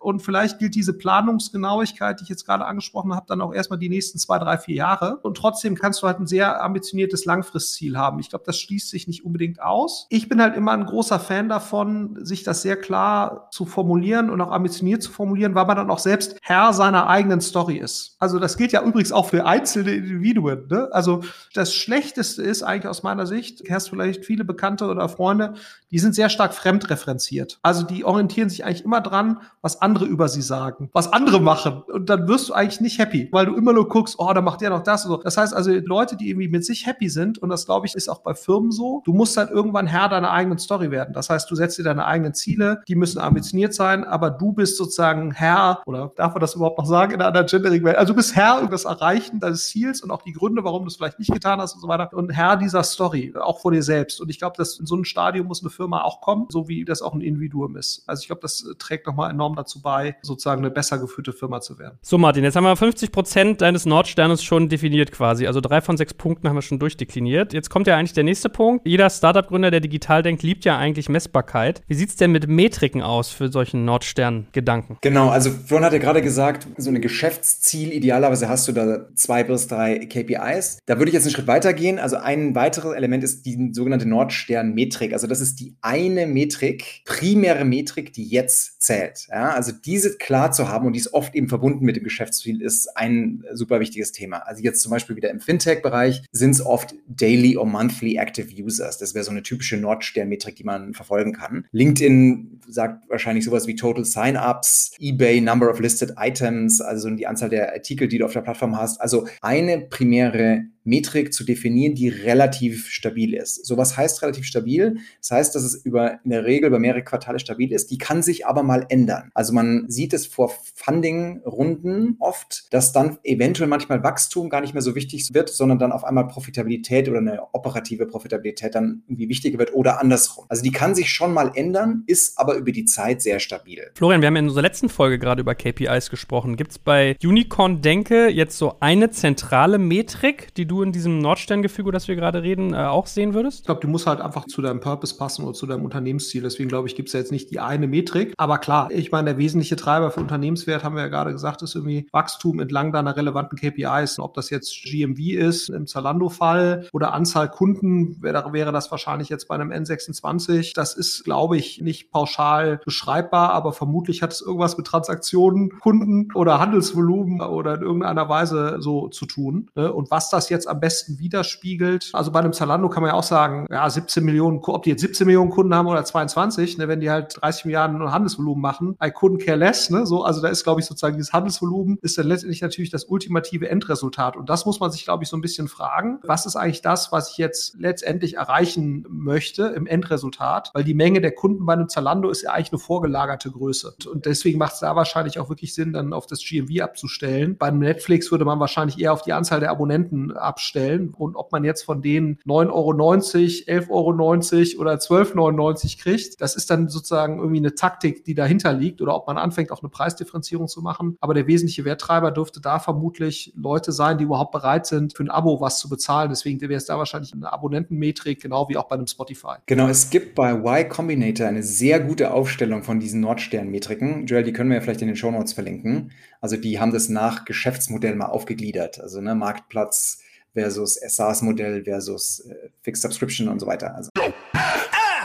und vielleicht gilt diese Planungsgenauigkeit, die ich jetzt gerade angesprochen habe, dann auch erstmal die nächsten zwei, drei, vier Jahre. Und trotzdem kannst du halt ein sehr ambitioniertes Langfristziel haben. Ich glaube, das schließt sich nicht unbedingt aus. Ich bin halt immer ein großer Fan davon, sich das sehr klar zu formulieren und auch ambitioniert zu formulieren, weil man dann auch selbst Herr seiner eigenen Story ist. Also das gilt ja übrigens auch für einzelne Individuen. Ne? Also das Schlechteste ist eigentlich aus meiner Sicht, du hast vielleicht viele Bekannte oder Freunde, die sind sehr stark fremdreferenziert. Also die orientieren sich eigentlich immer dran, was andere über sie sagen, was andere machen. Und dann wirst du eigentlich nicht happy, weil du immer nur guckst, oh, da macht der noch das. Und so. Das heißt also, Leute, die irgendwie mit sich happy sind, und das glaube ich ist auch bei Firmen so, du musst halt irgendwann Herr deiner eigenen Story werden. Das heißt, du setzt dir deine eigenen Ziele, die müssen ambitioniert sein, aber du bist sozusagen Herr oder darf man das überhaupt noch sagen in einer gendering Welt? Also du bist Herr über das Erreichen deines Ziels und auch die Gründe, warum du es vielleicht nicht getan hast und so weiter und Herr dieser Story, auch vor dir selbst. Und ich glaube, dass in so einem Stadium muss eine Firma Firma auch kommt, so wie das auch ein Individuum ist. Also ich glaube, das äh, trägt nochmal enorm dazu bei, sozusagen eine besser geführte Firma zu werden. So, Martin, jetzt haben wir 50 Prozent deines Nordsternes schon definiert quasi. Also drei von sechs Punkten haben wir schon durchdekliniert. Jetzt kommt ja eigentlich der nächste Punkt. Jeder Startup-Gründer, der digital denkt, liebt ja eigentlich Messbarkeit. Wie sieht es denn mit Metriken aus für solchen Nordstern-Gedanken? Genau, also Florian hat ja gerade gesagt, so ein Geschäftsziel, idealerweise hast du da zwei bis drei KPIs. Da würde ich jetzt einen Schritt weiter gehen. Also ein weiteres Element ist die sogenannte Nordstern-Metrik. Also das ist die eine Metrik, primäre Metrik, die jetzt zählt. Ja, also diese klar zu haben und die ist oft eben verbunden mit dem Geschäftsziel, ist ein super wichtiges Thema. Also jetzt zum Beispiel wieder im Fintech-Bereich sind es oft Daily or Monthly Active Users. Das wäre so eine typische Nordstern-Metrik, die man verfolgen kann. LinkedIn sagt wahrscheinlich sowas wie Total Sign-ups, eBay Number of Listed Items, also die Anzahl der Artikel, die du auf der Plattform hast. Also eine primäre Metrik zu definieren, die relativ stabil ist. So was heißt relativ stabil? Das heißt, dass es über in der Regel über mehrere Quartale stabil ist. Die kann sich aber mal ändern. Also man sieht es vor Funding-Runden oft, dass dann eventuell manchmal Wachstum gar nicht mehr so wichtig wird, sondern dann auf einmal Profitabilität oder eine operative Profitabilität dann irgendwie wichtiger wird oder andersrum. Also die kann sich schon mal ändern, ist aber über die Zeit sehr stabil. Florian, wir haben in unserer letzten Folge gerade über KPIs gesprochen. Gibt es bei Unicorn Denke jetzt so eine zentrale Metrik, die du in diesem Nordsterngefüge, das wir gerade reden, äh, auch sehen würdest? Ich glaube, du musst halt einfach zu deinem Purpose passen oder zu deinem Unternehmensziel. Deswegen glaube ich, gibt es ja jetzt nicht die eine Metrik. Aber klar, ich meine, der wesentliche Treiber für Unternehmenswert, haben wir ja gerade gesagt, ist irgendwie Wachstum entlang deiner relevanten KPIs. Ob das jetzt GMV ist im Zalando-Fall oder Anzahl Kunden, wäre, wäre das wahrscheinlich jetzt bei einem N26. Das ist, glaube ich, nicht pauschal beschreibbar, aber vermutlich hat es irgendwas mit Transaktionen, Kunden oder Handelsvolumen oder in irgendeiner Weise so zu tun. Ne? Und was das jetzt am besten widerspiegelt. Also bei einem Zalando kann man ja auch sagen, ja, 17 Millionen, ob die jetzt 17 Millionen Kunden haben oder 22, ne, wenn die halt 30 Milliarden Handelsvolumen machen, I couldn't care less, ne, so, also da ist, glaube ich, sozusagen dieses Handelsvolumen ist dann letztendlich natürlich das ultimative Endresultat. Und das muss man sich, glaube ich, so ein bisschen fragen. Was ist eigentlich das, was ich jetzt letztendlich erreichen möchte im Endresultat? Weil die Menge der Kunden bei einem Zalando ist ja eigentlich eine vorgelagerte Größe. Und deswegen macht es da wahrscheinlich auch wirklich Sinn, dann auf das GMV abzustellen. Bei einem Netflix würde man wahrscheinlich eher auf die Anzahl der Abonnenten abstellen abstellen. Und ob man jetzt von denen 9,90 Euro, 11,90 Euro oder 12,99 Euro kriegt, das ist dann sozusagen irgendwie eine Taktik, die dahinter liegt oder ob man anfängt, auch eine Preisdifferenzierung zu machen. Aber der wesentliche Werttreiber dürfte da vermutlich Leute sein, die überhaupt bereit sind, für ein Abo was zu bezahlen. Deswegen wäre es da wahrscheinlich eine Abonnentenmetrik, genau wie auch bei einem Spotify. Genau, es gibt bei Y Combinator eine sehr gute Aufstellung von diesen Nordstern-Metriken. Joel, die können wir ja vielleicht in den Show Notes verlinken. Also die haben das nach Geschäftsmodell mal aufgegliedert. Also ne, Marktplatz, versus SaaS-Modell versus äh, Fixed Subscription und so weiter. Also.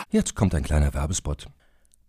Jetzt kommt ein kleiner Werbespot.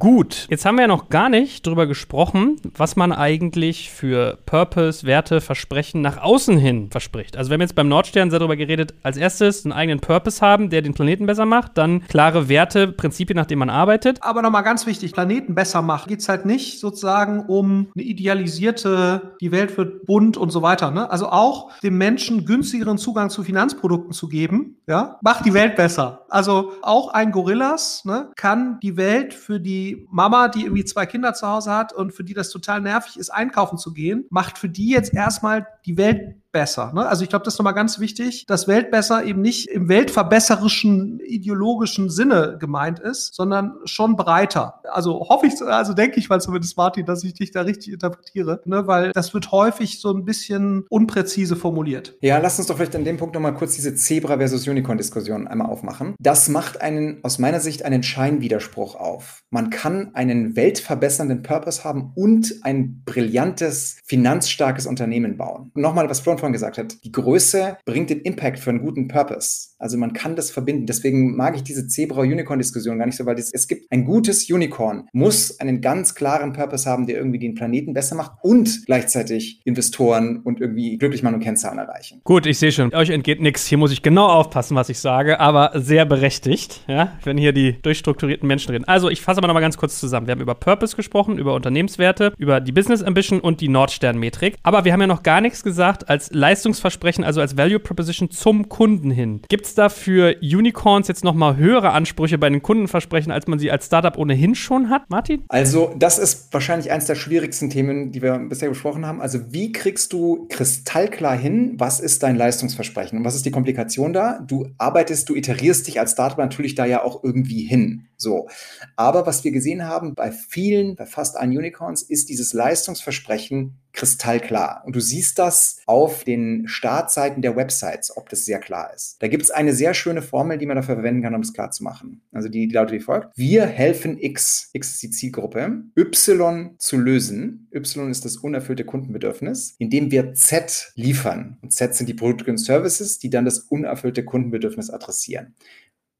Gut, jetzt haben wir ja noch gar nicht drüber gesprochen, was man eigentlich für Purpose, Werte, Versprechen nach außen hin verspricht. Also wir haben jetzt beim Nordstern sehr darüber geredet, als erstes einen eigenen Purpose haben, der den Planeten besser macht, dann klare Werte, Prinzipien, nach denen man arbeitet. Aber nochmal ganz wichtig, Planeten besser machen, geht es halt nicht sozusagen um eine idealisierte, die Welt wird bunt und so weiter. Ne? Also auch dem Menschen günstigeren Zugang zu Finanzprodukten zu geben, ja, macht die Welt besser. Also auch ein Gorillas ne, kann die Welt für die die Mama, die irgendwie zwei Kinder zu Hause hat und für die das total nervig ist, einkaufen zu gehen, macht für die jetzt erstmal die Welt Weltbesser. Ne? Also ich glaube, das ist nochmal ganz wichtig, dass Weltbesser eben nicht im weltverbesserischen ideologischen Sinne gemeint ist, sondern schon breiter. Also hoffe ich, also denke ich mal zumindest, Martin, dass ich dich da richtig interpretiere, ne? weil das wird häufig so ein bisschen unpräzise formuliert. Ja, lass uns doch vielleicht an dem Punkt nochmal kurz diese Zebra versus Unicorn-Diskussion einmal aufmachen. Das macht einen, aus meiner Sicht, einen Scheinwiderspruch auf. Man kann einen weltverbessernden Purpose haben und ein brillantes, finanzstarkes Unternehmen bauen. Nochmal, was Florian vorhin gesagt hat, die Größe bringt den Impact für einen guten Purpose. Also man kann das verbinden. Deswegen mag ich diese Zebra-Unicorn-Diskussion gar nicht so, weil das, es gibt ein gutes Unicorn, muss einen ganz klaren Purpose haben, der irgendwie den Planeten besser macht und gleichzeitig Investoren und irgendwie glücklich machen und Kennzahlen erreichen. Gut, ich sehe schon, euch entgeht nichts. Hier muss ich genau aufpassen, was ich sage, aber sehr berechtigt, ja, wenn hier die durchstrukturierten Menschen reden. Also ich fasse aber nochmal ganz kurz zusammen. Wir haben über Purpose gesprochen, über Unternehmenswerte, über die Business Ambition und die Nordstern-Metrik. Aber wir haben ja noch gar nichts gesagt als Leistungsversprechen, also als Value Proposition zum Kunden hin. Gibt es da für Unicorns jetzt nochmal höhere Ansprüche bei den Kundenversprechen, als man sie als Startup ohnehin schon hat, Martin? Also das ist wahrscheinlich eines der schwierigsten Themen, die wir bisher besprochen haben. Also wie kriegst du kristallklar hin, was ist dein Leistungsversprechen und was ist die Komplikation da? Du arbeitest, du iterierst dich als Startup natürlich da ja auch irgendwie hin. So. Aber was wir gesehen haben bei vielen, bei fast allen Unicorns, ist dieses Leistungsversprechen kristallklar. Und du siehst das auf den Startseiten der Websites, ob das sehr klar ist. Da gibt es eine sehr schöne Formel, die man dafür verwenden kann, um es klar zu machen. Also die, die lautet wie folgt. Wir helfen X, X ist die Zielgruppe, Y zu lösen. Y ist das unerfüllte Kundenbedürfnis, indem wir Z liefern. Und Z sind die Produkte und Services, die dann das unerfüllte Kundenbedürfnis adressieren.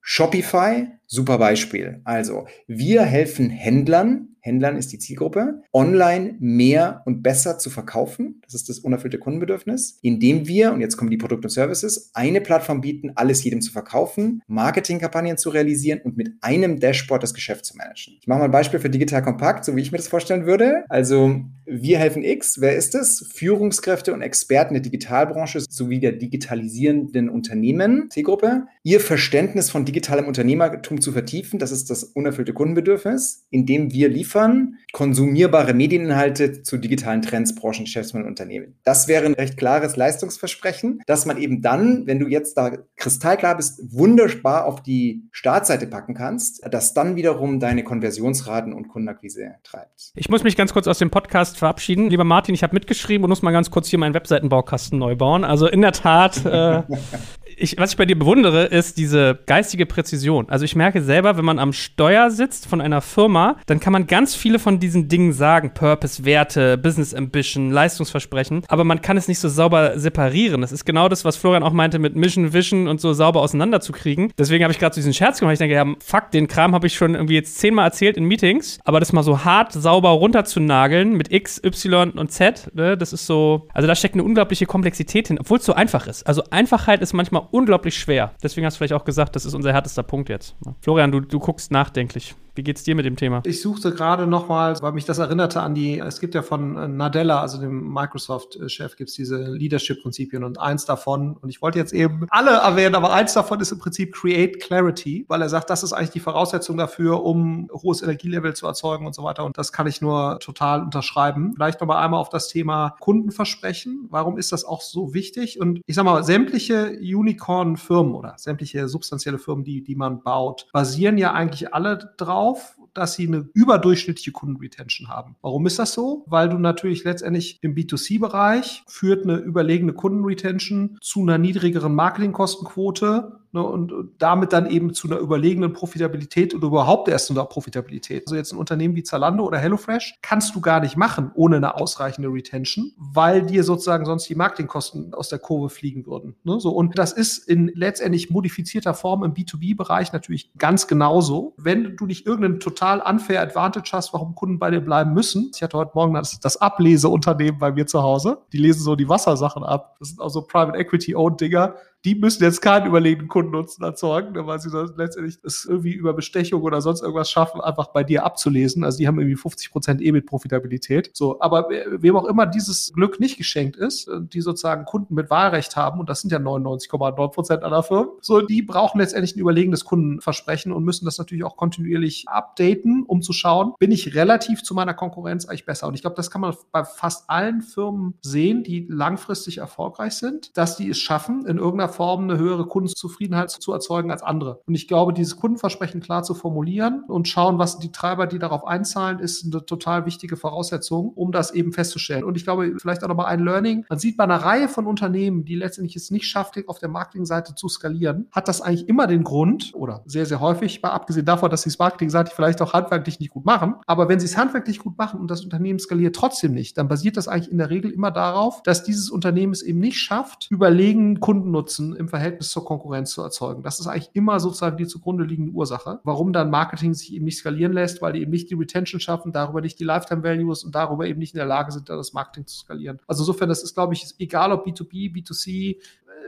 Shopify, super Beispiel. Also, wir helfen Händlern, Händlern ist die Zielgruppe, online mehr und besser zu verkaufen. Das ist das unerfüllte Kundenbedürfnis, indem wir, und jetzt kommen die Produkte und Services, eine Plattform bieten, alles jedem zu verkaufen, Marketingkampagnen zu realisieren und mit einem Dashboard das Geschäft zu managen. Ich mache mal ein Beispiel für Digital Kompakt, so wie ich mir das vorstellen würde. Also, wir helfen X. Wer ist es? Führungskräfte und Experten der Digitalbranche sowie der digitalisierenden Unternehmen, Zielgruppe. Ihr Verständnis von digitalem Unternehmertum zu vertiefen, das ist das unerfüllte Kundenbedürfnis, indem wir liefern konsumierbare Medieninhalte zu digitalen Trends, Branchen, Geschäftsmodellen und Unternehmen. Das wäre ein recht klares Leistungsversprechen, dass man eben dann, wenn du jetzt da kristallklar bist, wunderbar auf die Startseite packen kannst, das dann wiederum deine Konversionsraten und Kundenakquise treibt. Ich muss mich ganz kurz aus dem Podcast verabschieden. Lieber Martin, ich habe mitgeschrieben und muss mal ganz kurz hier meinen Webseitenbaukasten neu bauen. Also in der Tat, äh, *laughs* ich, was ich bei dir bewundere, ist diese geistige Präzision. Also ich merke selber, wenn man am Steuer sitzt von einer Firma, dann kann man ganz viele von diesen Dingen sagen. Purpose, Werte, Business Ambition, Leistungsversprechen. Aber man kann es nicht so sauber separieren. Das ist genau das, was Florian auch meinte mit Mission, Vision und so sauber auseinanderzukriegen. Deswegen habe ich gerade so diesen Scherz gemacht. Ich denke, ja, fuck, den Kram habe ich schon irgendwie jetzt zehnmal erzählt in Meetings. Aber das mal so hart sauber runterzunageln mit X, Y und Z, ne, das ist so, also da steckt eine unglaubliche Komplexität hin, obwohl es so einfach ist. Also Einfachheit ist manchmal unglaublich schwer. Deswegen hast du vielleicht auch gesagt, das ist unser härtester Punkt jetzt. Florian, du, du guckst nachdenklich. Wie geht's dir mit dem Thema? Ich suchte gerade nochmal, weil mich das erinnerte an die, es gibt ja von äh, Nadella, also dem Microsoft-Chef, gibt es diese Leadership-Prinzipien und eins davon, und ich wollte jetzt eben alle erwähnen, aber eins davon ist im Prinzip Create Clarity, weil er sagt, das ist eigentlich die Voraussetzung dafür, um hohes Energielevel zu erzeugen und so weiter. Und das kann ich nur total unterschreiben. Vielleicht nochmal einmal auf das Thema Kundenversprechen. Warum ist das auch so wichtig? Und ich sag mal, sämtliche Unicorn-Firmen oder sämtliche substanzielle Firmen, die, die man baut, basieren ja eigentlich alle drauf, auf, dass sie eine überdurchschnittliche Kundenretention haben. Warum ist das so? Weil du natürlich letztendlich im B2C-Bereich führt eine überlegene Kundenretention zu einer niedrigeren Marketingkostenquote ne, und damit dann eben zu einer überlegenen Profitabilität oder überhaupt erst zu einer Profitabilität. Also jetzt ein Unternehmen wie Zalando oder HelloFresh kannst du gar nicht machen ohne eine ausreichende Retention, weil dir sozusagen sonst die Marketingkosten aus der Kurve fliegen würden. Ne? So, und das ist in letztendlich modifizierter Form im B2B-Bereich natürlich ganz genauso. Wenn du nicht irgendeinen total unfair Advantage hast, warum Kunden bei dir bleiben müssen. Ich hatte heute Morgen das, das Ableseunternehmen bei mir zu Hause. Die lesen so die Wassersachen ab. Das sind auch so Private Equity Owned Dinger die müssen jetzt keinen überlegenen Kundennutzen erzeugen, ne, weil sie letztendlich es irgendwie über Bestechung oder sonst irgendwas schaffen, einfach bei dir abzulesen. Also die haben irgendwie 50 Prozent EBIT-Profitabilität. So, aber wem auch immer dieses Glück nicht geschenkt ist, äh, die sozusagen Kunden mit Wahlrecht haben, und das sind ja 99,9 Prozent aller Firmen, so, die brauchen letztendlich ein überlegenes Kundenversprechen und müssen das natürlich auch kontinuierlich updaten, um zu schauen, bin ich relativ zu meiner Konkurrenz eigentlich besser. Und ich glaube, das kann man bei fast allen Firmen sehen, die langfristig erfolgreich sind, dass die es schaffen, in irgendeiner Form eine höhere Kundenzufriedenheit zu erzeugen als andere. Und ich glaube, dieses Kundenversprechen klar zu formulieren und schauen, was die Treiber, die darauf einzahlen, ist eine total wichtige Voraussetzung, um das eben festzustellen. Und ich glaube, vielleicht auch nochmal ein Learning. Man sieht bei einer Reihe von Unternehmen, die letztendlich es nicht schafft, auf der Marketingseite zu skalieren, hat das eigentlich immer den Grund oder sehr, sehr häufig, mal abgesehen davon, dass sie es marketingseitig vielleicht auch handwerklich nicht gut machen. Aber wenn sie es handwerklich gut machen und das Unternehmen skaliert trotzdem nicht, dann basiert das eigentlich in der Regel immer darauf, dass dieses Unternehmen es eben nicht schafft, überlegen Kundennutzen im Verhältnis zur Konkurrenz zu erzeugen. Das ist eigentlich immer sozusagen die zugrunde liegende Ursache, warum dann Marketing sich eben nicht skalieren lässt, weil die eben nicht die Retention schaffen, darüber nicht die Lifetime Values und darüber eben nicht in der Lage sind, das Marketing zu skalieren. Also insofern, das ist, glaube ich, egal ob B2B, B2C,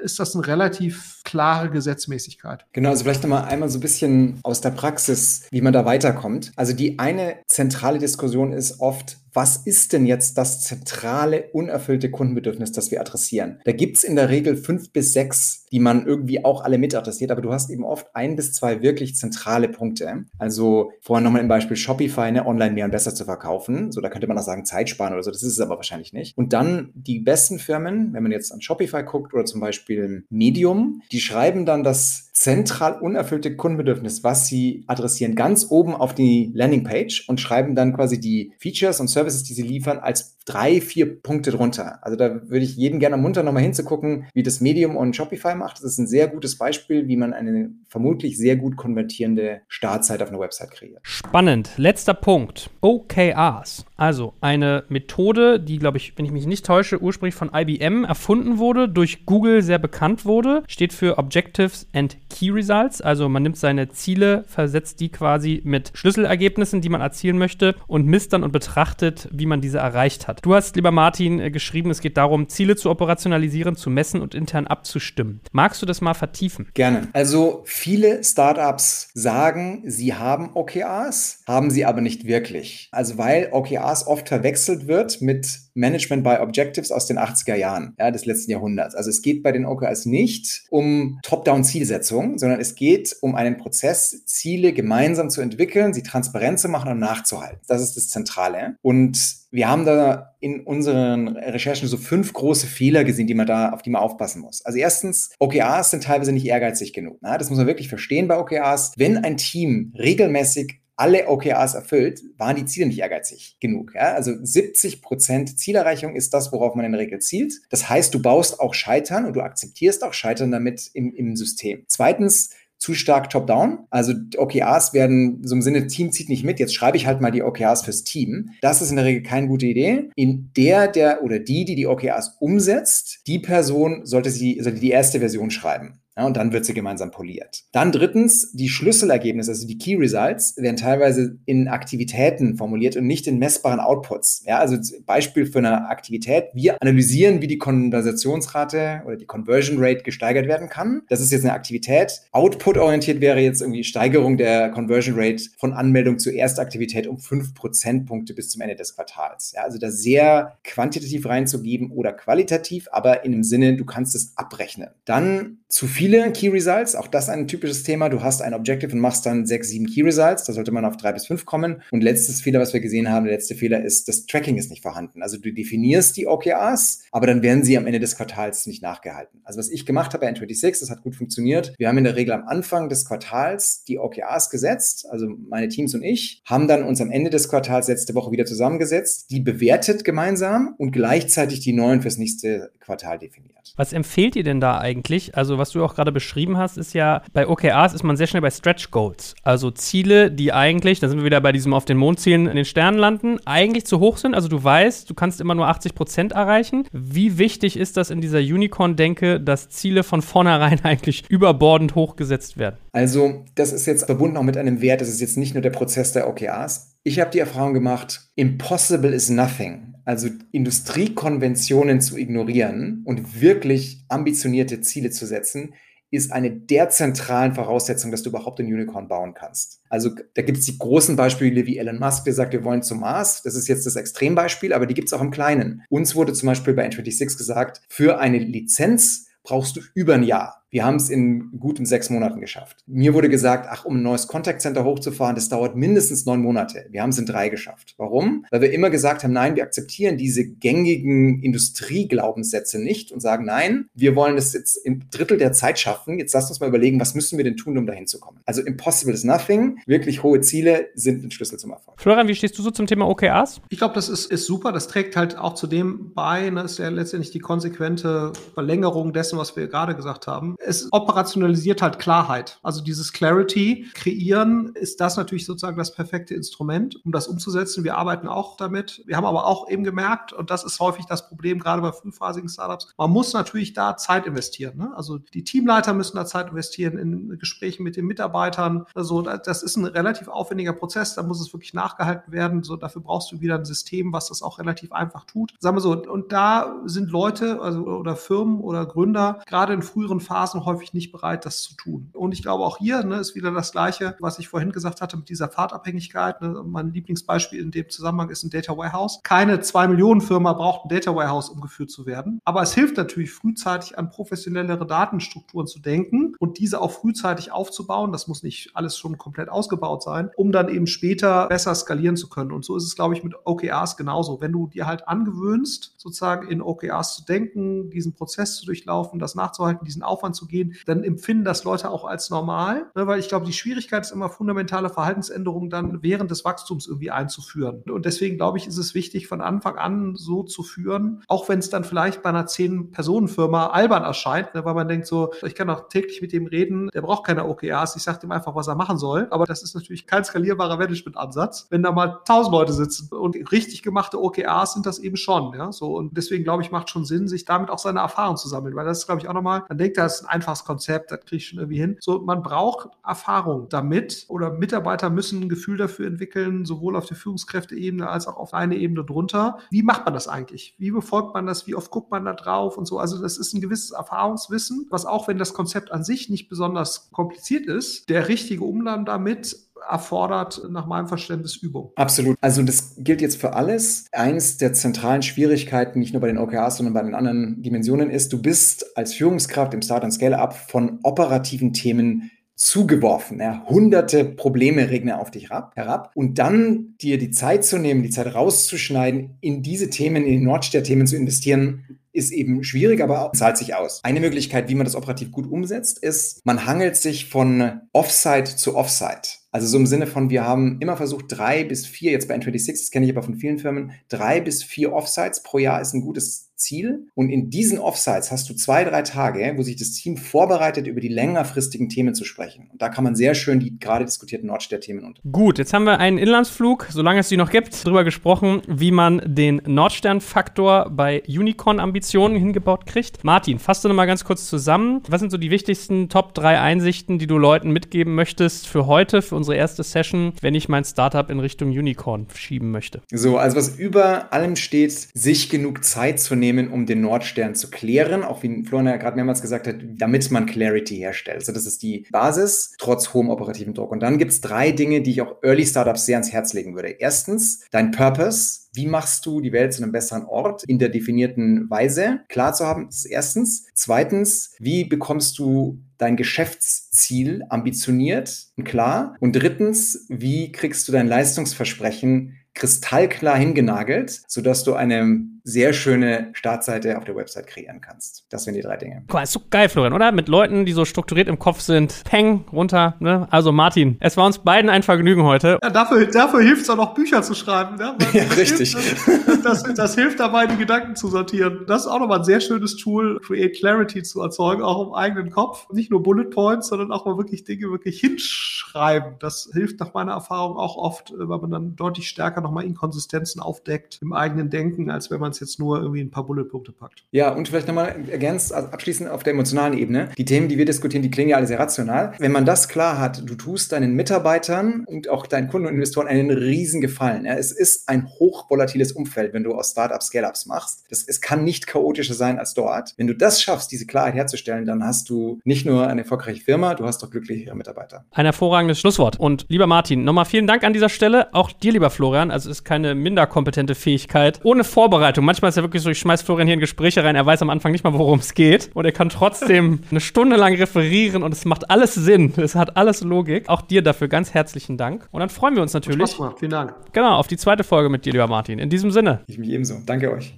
ist das eine relativ klare Gesetzmäßigkeit. Genau, also vielleicht nochmal einmal so ein bisschen aus der Praxis, wie man da weiterkommt. Also die eine zentrale Diskussion ist oft, was ist denn jetzt das zentrale, unerfüllte Kundenbedürfnis, das wir adressieren? Da gibt es in der Regel fünf bis sechs, die man irgendwie auch alle mit adressiert, aber du hast eben oft ein bis zwei wirklich zentrale Punkte. Also vorhin nochmal im Beispiel Shopify, eine online mehr und besser zu verkaufen. So, da könnte man auch sagen, Zeit sparen oder so, das ist es aber wahrscheinlich nicht. Und dann die besten Firmen, wenn man jetzt an Shopify guckt oder zum Beispiel Medium, die schreiben dann das zentral unerfüllte Kundenbedürfnis, was sie adressieren, ganz oben auf die Landingpage und schreiben dann quasi die Features und Services, die sie liefern, als drei, vier Punkte drunter. Also da würde ich jeden gerne munter nochmal hinzugucken, wie das Medium und Shopify macht. Das ist ein sehr gutes Beispiel, wie man eine vermutlich sehr gut konvertierende Startzeit auf einer Website kreiert. Spannend. Letzter Punkt. OKRs. Also eine Methode, die, glaube ich, wenn ich mich nicht täusche, ursprünglich von IBM erfunden wurde, durch Google sehr bekannt wurde, steht für Objectives and Key Results. Also man nimmt seine Ziele, versetzt die quasi mit Schlüsselergebnissen, die man erzielen möchte und misst dann und betrachtet, wie man diese erreicht hat. Du hast, lieber Martin, äh, geschrieben, es geht darum, Ziele zu operationalisieren, zu messen und intern abzustimmen. Magst du das mal vertiefen? Gerne. Also viele Startups sagen, sie haben OKRs, haben sie aber nicht wirklich. Also weil OKRs oft verwechselt wird mit Management by Objectives aus den 80er Jahren ja, des letzten Jahrhunderts. Also es geht bei den OKRs nicht um Top-Down-Zielsetzung, sondern es geht um einen Prozess, Ziele gemeinsam zu entwickeln, sie transparent zu machen und nachzuhalten. Das ist das Zentrale. Und wir haben da in unseren Recherchen so fünf große Fehler gesehen, die man da, auf die man aufpassen muss. Also erstens, OKRs sind teilweise nicht ehrgeizig genug. Na, das muss man wirklich verstehen bei OKRs. Wenn ein Team regelmäßig alle OKRs erfüllt, waren die Ziele nicht ehrgeizig genug. Ja? Also 70 Prozent Zielerreichung ist das, worauf man in der Regel zielt. Das heißt, du baust auch Scheitern und du akzeptierst auch Scheitern damit im, im System. Zweitens, zu stark top-down. Also OKRs werden so im Sinne, Team zieht nicht mit, jetzt schreibe ich halt mal die OKRs fürs Team. Das ist in der Regel keine gute Idee. In der, der oder die, die die OKRs umsetzt, die Person sollte sie, sollte die erste Version schreiben. Ja, und dann wird sie gemeinsam poliert. Dann drittens, die Schlüsselergebnisse, also die Key Results, werden teilweise in Aktivitäten formuliert und nicht in messbaren Outputs. Ja, also Beispiel für eine Aktivität. Wir analysieren, wie die Konversationsrate oder die Conversion Rate gesteigert werden kann. Das ist jetzt eine Aktivität. Output-orientiert wäre jetzt irgendwie Steigerung der Conversion Rate von Anmeldung zur Erstaktivität um fünf Prozentpunkte bis zum Ende des Quartals. Ja, also da sehr quantitativ reinzugeben oder qualitativ, aber in dem Sinne, du kannst es abrechnen. Dann zu viel viele Key Results. Auch das ein typisches Thema. Du hast ein Objective und machst dann sechs, sieben Key Results. Da sollte man auf drei bis fünf kommen. Und letztes Fehler, was wir gesehen haben, der letzte Fehler ist, das Tracking ist nicht vorhanden. Also du definierst die OKRs, aber dann werden sie am Ende des Quartals nicht nachgehalten. Also was ich gemacht habe bei N26, das hat gut funktioniert. Wir haben in der Regel am Anfang des Quartals die OKRs gesetzt. Also meine Teams und ich haben dann uns am Ende des Quartals letzte Woche wieder zusammengesetzt, die bewertet gemeinsam und gleichzeitig die neuen fürs nächste Quartal definiert. Was empfehlt ihr denn da eigentlich? Also was du auch gerade beschrieben hast, ist ja, bei OKRs ist man sehr schnell bei Stretch Goals. Also Ziele, die eigentlich, da sind wir wieder bei diesem auf den Mond zielen, in den Sternen landen, eigentlich zu hoch sind. Also du weißt, du kannst immer nur 80 Prozent erreichen. Wie wichtig ist das in dieser Unicorn-Denke, dass Ziele von vornherein *laughs* eigentlich überbordend hochgesetzt werden? Also das ist jetzt verbunden auch mit einem Wert. Das ist jetzt nicht nur der Prozess der OKRs. Ich habe die Erfahrung gemacht, impossible is nothing. also Industriekonventionen zu ignorieren und wirklich ambitionierte Ziele zu setzen, ist eine der zentralen Voraussetzungen, dass du überhaupt ein Unicorn bauen kannst. Also da gibt es die großen Beispiele wie Elon Musk, der sagt, wir wollen zum Mars. Das ist jetzt das Extrembeispiel, aber die gibt es auch im Kleinen. Uns wurde zum Beispiel bei N26 gesagt, für eine Lizenz brauchst du über ein Jahr. Wir haben es in guten sechs Monaten geschafft. Mir wurde gesagt, ach, um ein neues Contact Center hochzufahren, das dauert mindestens neun Monate. Wir haben es in drei geschafft. Warum? Weil wir immer gesagt haben, nein, wir akzeptieren diese gängigen Industrieglaubenssätze nicht und sagen, nein, wir wollen das jetzt im Drittel der Zeit schaffen. Jetzt lasst uns mal überlegen, was müssen wir denn tun, um dahin zu kommen? Also impossible is nothing. Wirklich hohe Ziele sind ein Schlüssel zum Erfolg. Florian, wie stehst du so zum Thema OKRs? Ich glaube, das ist, ist super. Das trägt halt auch zu dem bei, ne, ist ja letztendlich die konsequente Verlängerung dessen, was wir gerade gesagt haben es operationalisiert halt Klarheit. Also dieses Clarity kreieren ist das natürlich sozusagen das perfekte Instrument, um das umzusetzen. Wir arbeiten auch damit. Wir haben aber auch eben gemerkt, und das ist häufig das Problem gerade bei frühphasigen Startups, man muss natürlich da Zeit investieren. Ne? Also die Teamleiter müssen da Zeit investieren in Gesprächen mit den Mitarbeitern. Also das ist ein relativ aufwendiger Prozess. Da muss es wirklich nachgehalten werden. So dafür brauchst du wieder ein System, was das auch relativ einfach tut. Sagen wir so, und da sind Leute also, oder Firmen oder Gründer gerade in früheren Phasen Phasen häufig nicht bereit, das zu tun. Und ich glaube, auch hier ne, ist wieder das Gleiche, was ich vorhin gesagt hatte mit dieser Fahrtabhängigkeit. Ne. Mein Lieblingsbeispiel in dem Zusammenhang ist ein Data Warehouse. Keine zwei Millionen Firma braucht ein Data Warehouse, um geführt zu werden. Aber es hilft natürlich frühzeitig an professionellere Datenstrukturen zu denken und diese auch frühzeitig aufzubauen. Das muss nicht alles schon komplett ausgebaut sein, um dann eben später besser skalieren zu können. Und so ist es, glaube ich, mit OKRs genauso. Wenn du dir halt angewöhnst, sozusagen in OKRs zu denken, diesen Prozess zu durchlaufen, das nachzuhalten, diesen Aufwand zu gehen, dann empfinden das Leute auch als normal, ne, weil ich glaube, die Schwierigkeit ist immer fundamentale Verhaltensänderungen dann während des Wachstums irgendwie einzuführen. Und deswegen glaube ich, ist es wichtig, von Anfang an so zu führen, auch wenn es dann vielleicht bei einer zehn-Personen-Firma albern erscheint, ne, weil man denkt so, ich kann auch täglich mit dem reden, der braucht keine OKRs, ich sage dem einfach, was er machen soll. Aber das ist natürlich kein skalierbarer Management-Ansatz. Wenn da mal tausend Leute sitzen und richtig gemachte OKRs sind das eben schon. Ja? So, und deswegen glaube ich, macht schon Sinn, sich damit auch seine Erfahrung zu sammeln, weil das ist, glaube ich, auch nochmal, man denkt, das ist ein einfaches Konzept, das kriege ich schon irgendwie hin. So, man braucht Erfahrung damit oder Mitarbeiter müssen ein Gefühl dafür entwickeln, sowohl auf der Führungskräfteebene als auch auf eine Ebene drunter. Wie macht man das eigentlich? Wie befolgt man das? Wie oft guckt man da drauf und so? Also das ist ein gewisses Erfahrungswissen, was auch wenn das Konzept an sich nicht besonders kompliziert ist, der richtige Umgang damit erfordert nach meinem Verständnis Übung. Absolut. Also das gilt jetzt für alles. Eines der zentralen Schwierigkeiten, nicht nur bei den OKRs, sondern bei den anderen Dimensionen ist, du bist als Führungskraft im Start- und Scale-Up von operativen Themen zugeworfen. Ja, hunderte Probleme regnen auf dich herab. Und dann dir die Zeit zu nehmen, die Zeit rauszuschneiden, in diese Themen, in die Nordstern-Themen zu investieren, ist eben schwierig, aber zahlt sich aus. Eine Möglichkeit, wie man das operativ gut umsetzt, ist, man hangelt sich von Offsite zu Offsite. Also so im Sinne von, wir haben immer versucht, drei bis vier, jetzt bei N26, das kenne ich aber von vielen Firmen, drei bis vier Offsites pro Jahr ist ein gutes Ziel. Und in diesen Offsites hast du zwei, drei Tage, wo sich das Team vorbereitet, über die längerfristigen Themen zu sprechen. Und da kann man sehr schön die gerade diskutierten Nordstern-Themen unter. Gut, jetzt haben wir einen Inlandsflug, solange es die noch gibt, darüber gesprochen, wie man den Nordstern-Faktor bei Unicorn-Ambitionen hingebaut kriegt. Martin, fass du nochmal ganz kurz zusammen. Was sind so die wichtigsten Top 3 Einsichten, die du Leuten mitgeben möchtest für heute, für unsere erste Session, wenn ich mein Startup in Richtung Unicorn schieben möchte? So, also was über allem steht, sich genug Zeit zu nehmen, nehmen, um den Nordstern zu klären, auch wie Florian ja gerade mehrmals gesagt hat, damit man Clarity herstellt. Also das ist die Basis, trotz hohem operativen Druck. Und dann gibt es drei Dinge, die ich auch Early Startups sehr ans Herz legen würde. Erstens, dein Purpose. Wie machst du die Welt zu einem besseren Ort in der definierten Weise klar zu haben? Das ist erstens. Zweitens, wie bekommst du dein Geschäftsziel ambitioniert und klar? Und drittens, wie kriegst du dein Leistungsversprechen kristallklar hingenagelt, sodass du eine sehr schöne Startseite auf der Website kreieren kannst. Das sind die drei Dinge. Guck mal, ist so geil, Florian, oder? Mit Leuten, die so strukturiert im Kopf sind. Peng, runter. Ne? Also Martin, es war uns beiden ein Vergnügen heute. Ja, dafür dafür hilft es auch noch, Bücher zu schreiben. Ne? *laughs* Ja, richtig. Hilft, das, das, hilft dabei, die Gedanken zu sortieren. Das ist auch nochmal ein sehr schönes Tool, Create Clarity zu erzeugen, auch im eigenen Kopf. Nicht nur Bullet Points, sondern auch mal wirklich Dinge wirklich hinschreiben. Das hilft nach meiner Erfahrung auch oft, weil man dann deutlich stärker nochmal Inkonsistenzen aufdeckt im eigenen Denken, als wenn man es es jetzt nur irgendwie ein paar Bulletpunkte packt. Ja, und vielleicht nochmal ergänzt, also abschließend auf der emotionalen Ebene. Die Themen, die wir diskutieren, die klingen ja alle sehr rational. Wenn man das klar hat, du tust deinen Mitarbeitern und auch deinen Kunden und Investoren einen riesen Gefallen. Ja, es ist ein hochvolatiles Umfeld, wenn du aus Startups Scale-Ups machst. Das, es kann nicht chaotischer sein als dort. Wenn du das schaffst, diese Klarheit herzustellen, dann hast du nicht nur eine erfolgreiche Firma, du hast doch glücklichere Mitarbeiter. Ein hervorragendes Schlusswort. Und lieber Martin, nochmal vielen Dank an dieser Stelle. Auch dir, lieber Florian. Also es ist keine minder kompetente Fähigkeit. Ohne Vorbereitung. Manchmal ist ja wirklich so, ich schmeiß Florian hier in Gespräche rein. Er weiß am Anfang nicht mal, worum es geht. Und er kann trotzdem *laughs* eine Stunde lang referieren und es macht alles Sinn. Es hat alles Logik. Auch dir dafür ganz herzlichen Dank. Und dann freuen wir uns natürlich. Spaß Vielen Dank. Genau, auf die zweite Folge mit dir, lieber Martin. In diesem Sinne. Ich mich ebenso. Danke euch.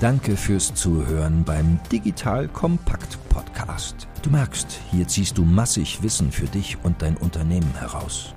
Danke fürs Zuhören beim Digital Kompakt Podcast. Du merkst, hier ziehst du massig Wissen für dich und dein Unternehmen heraus.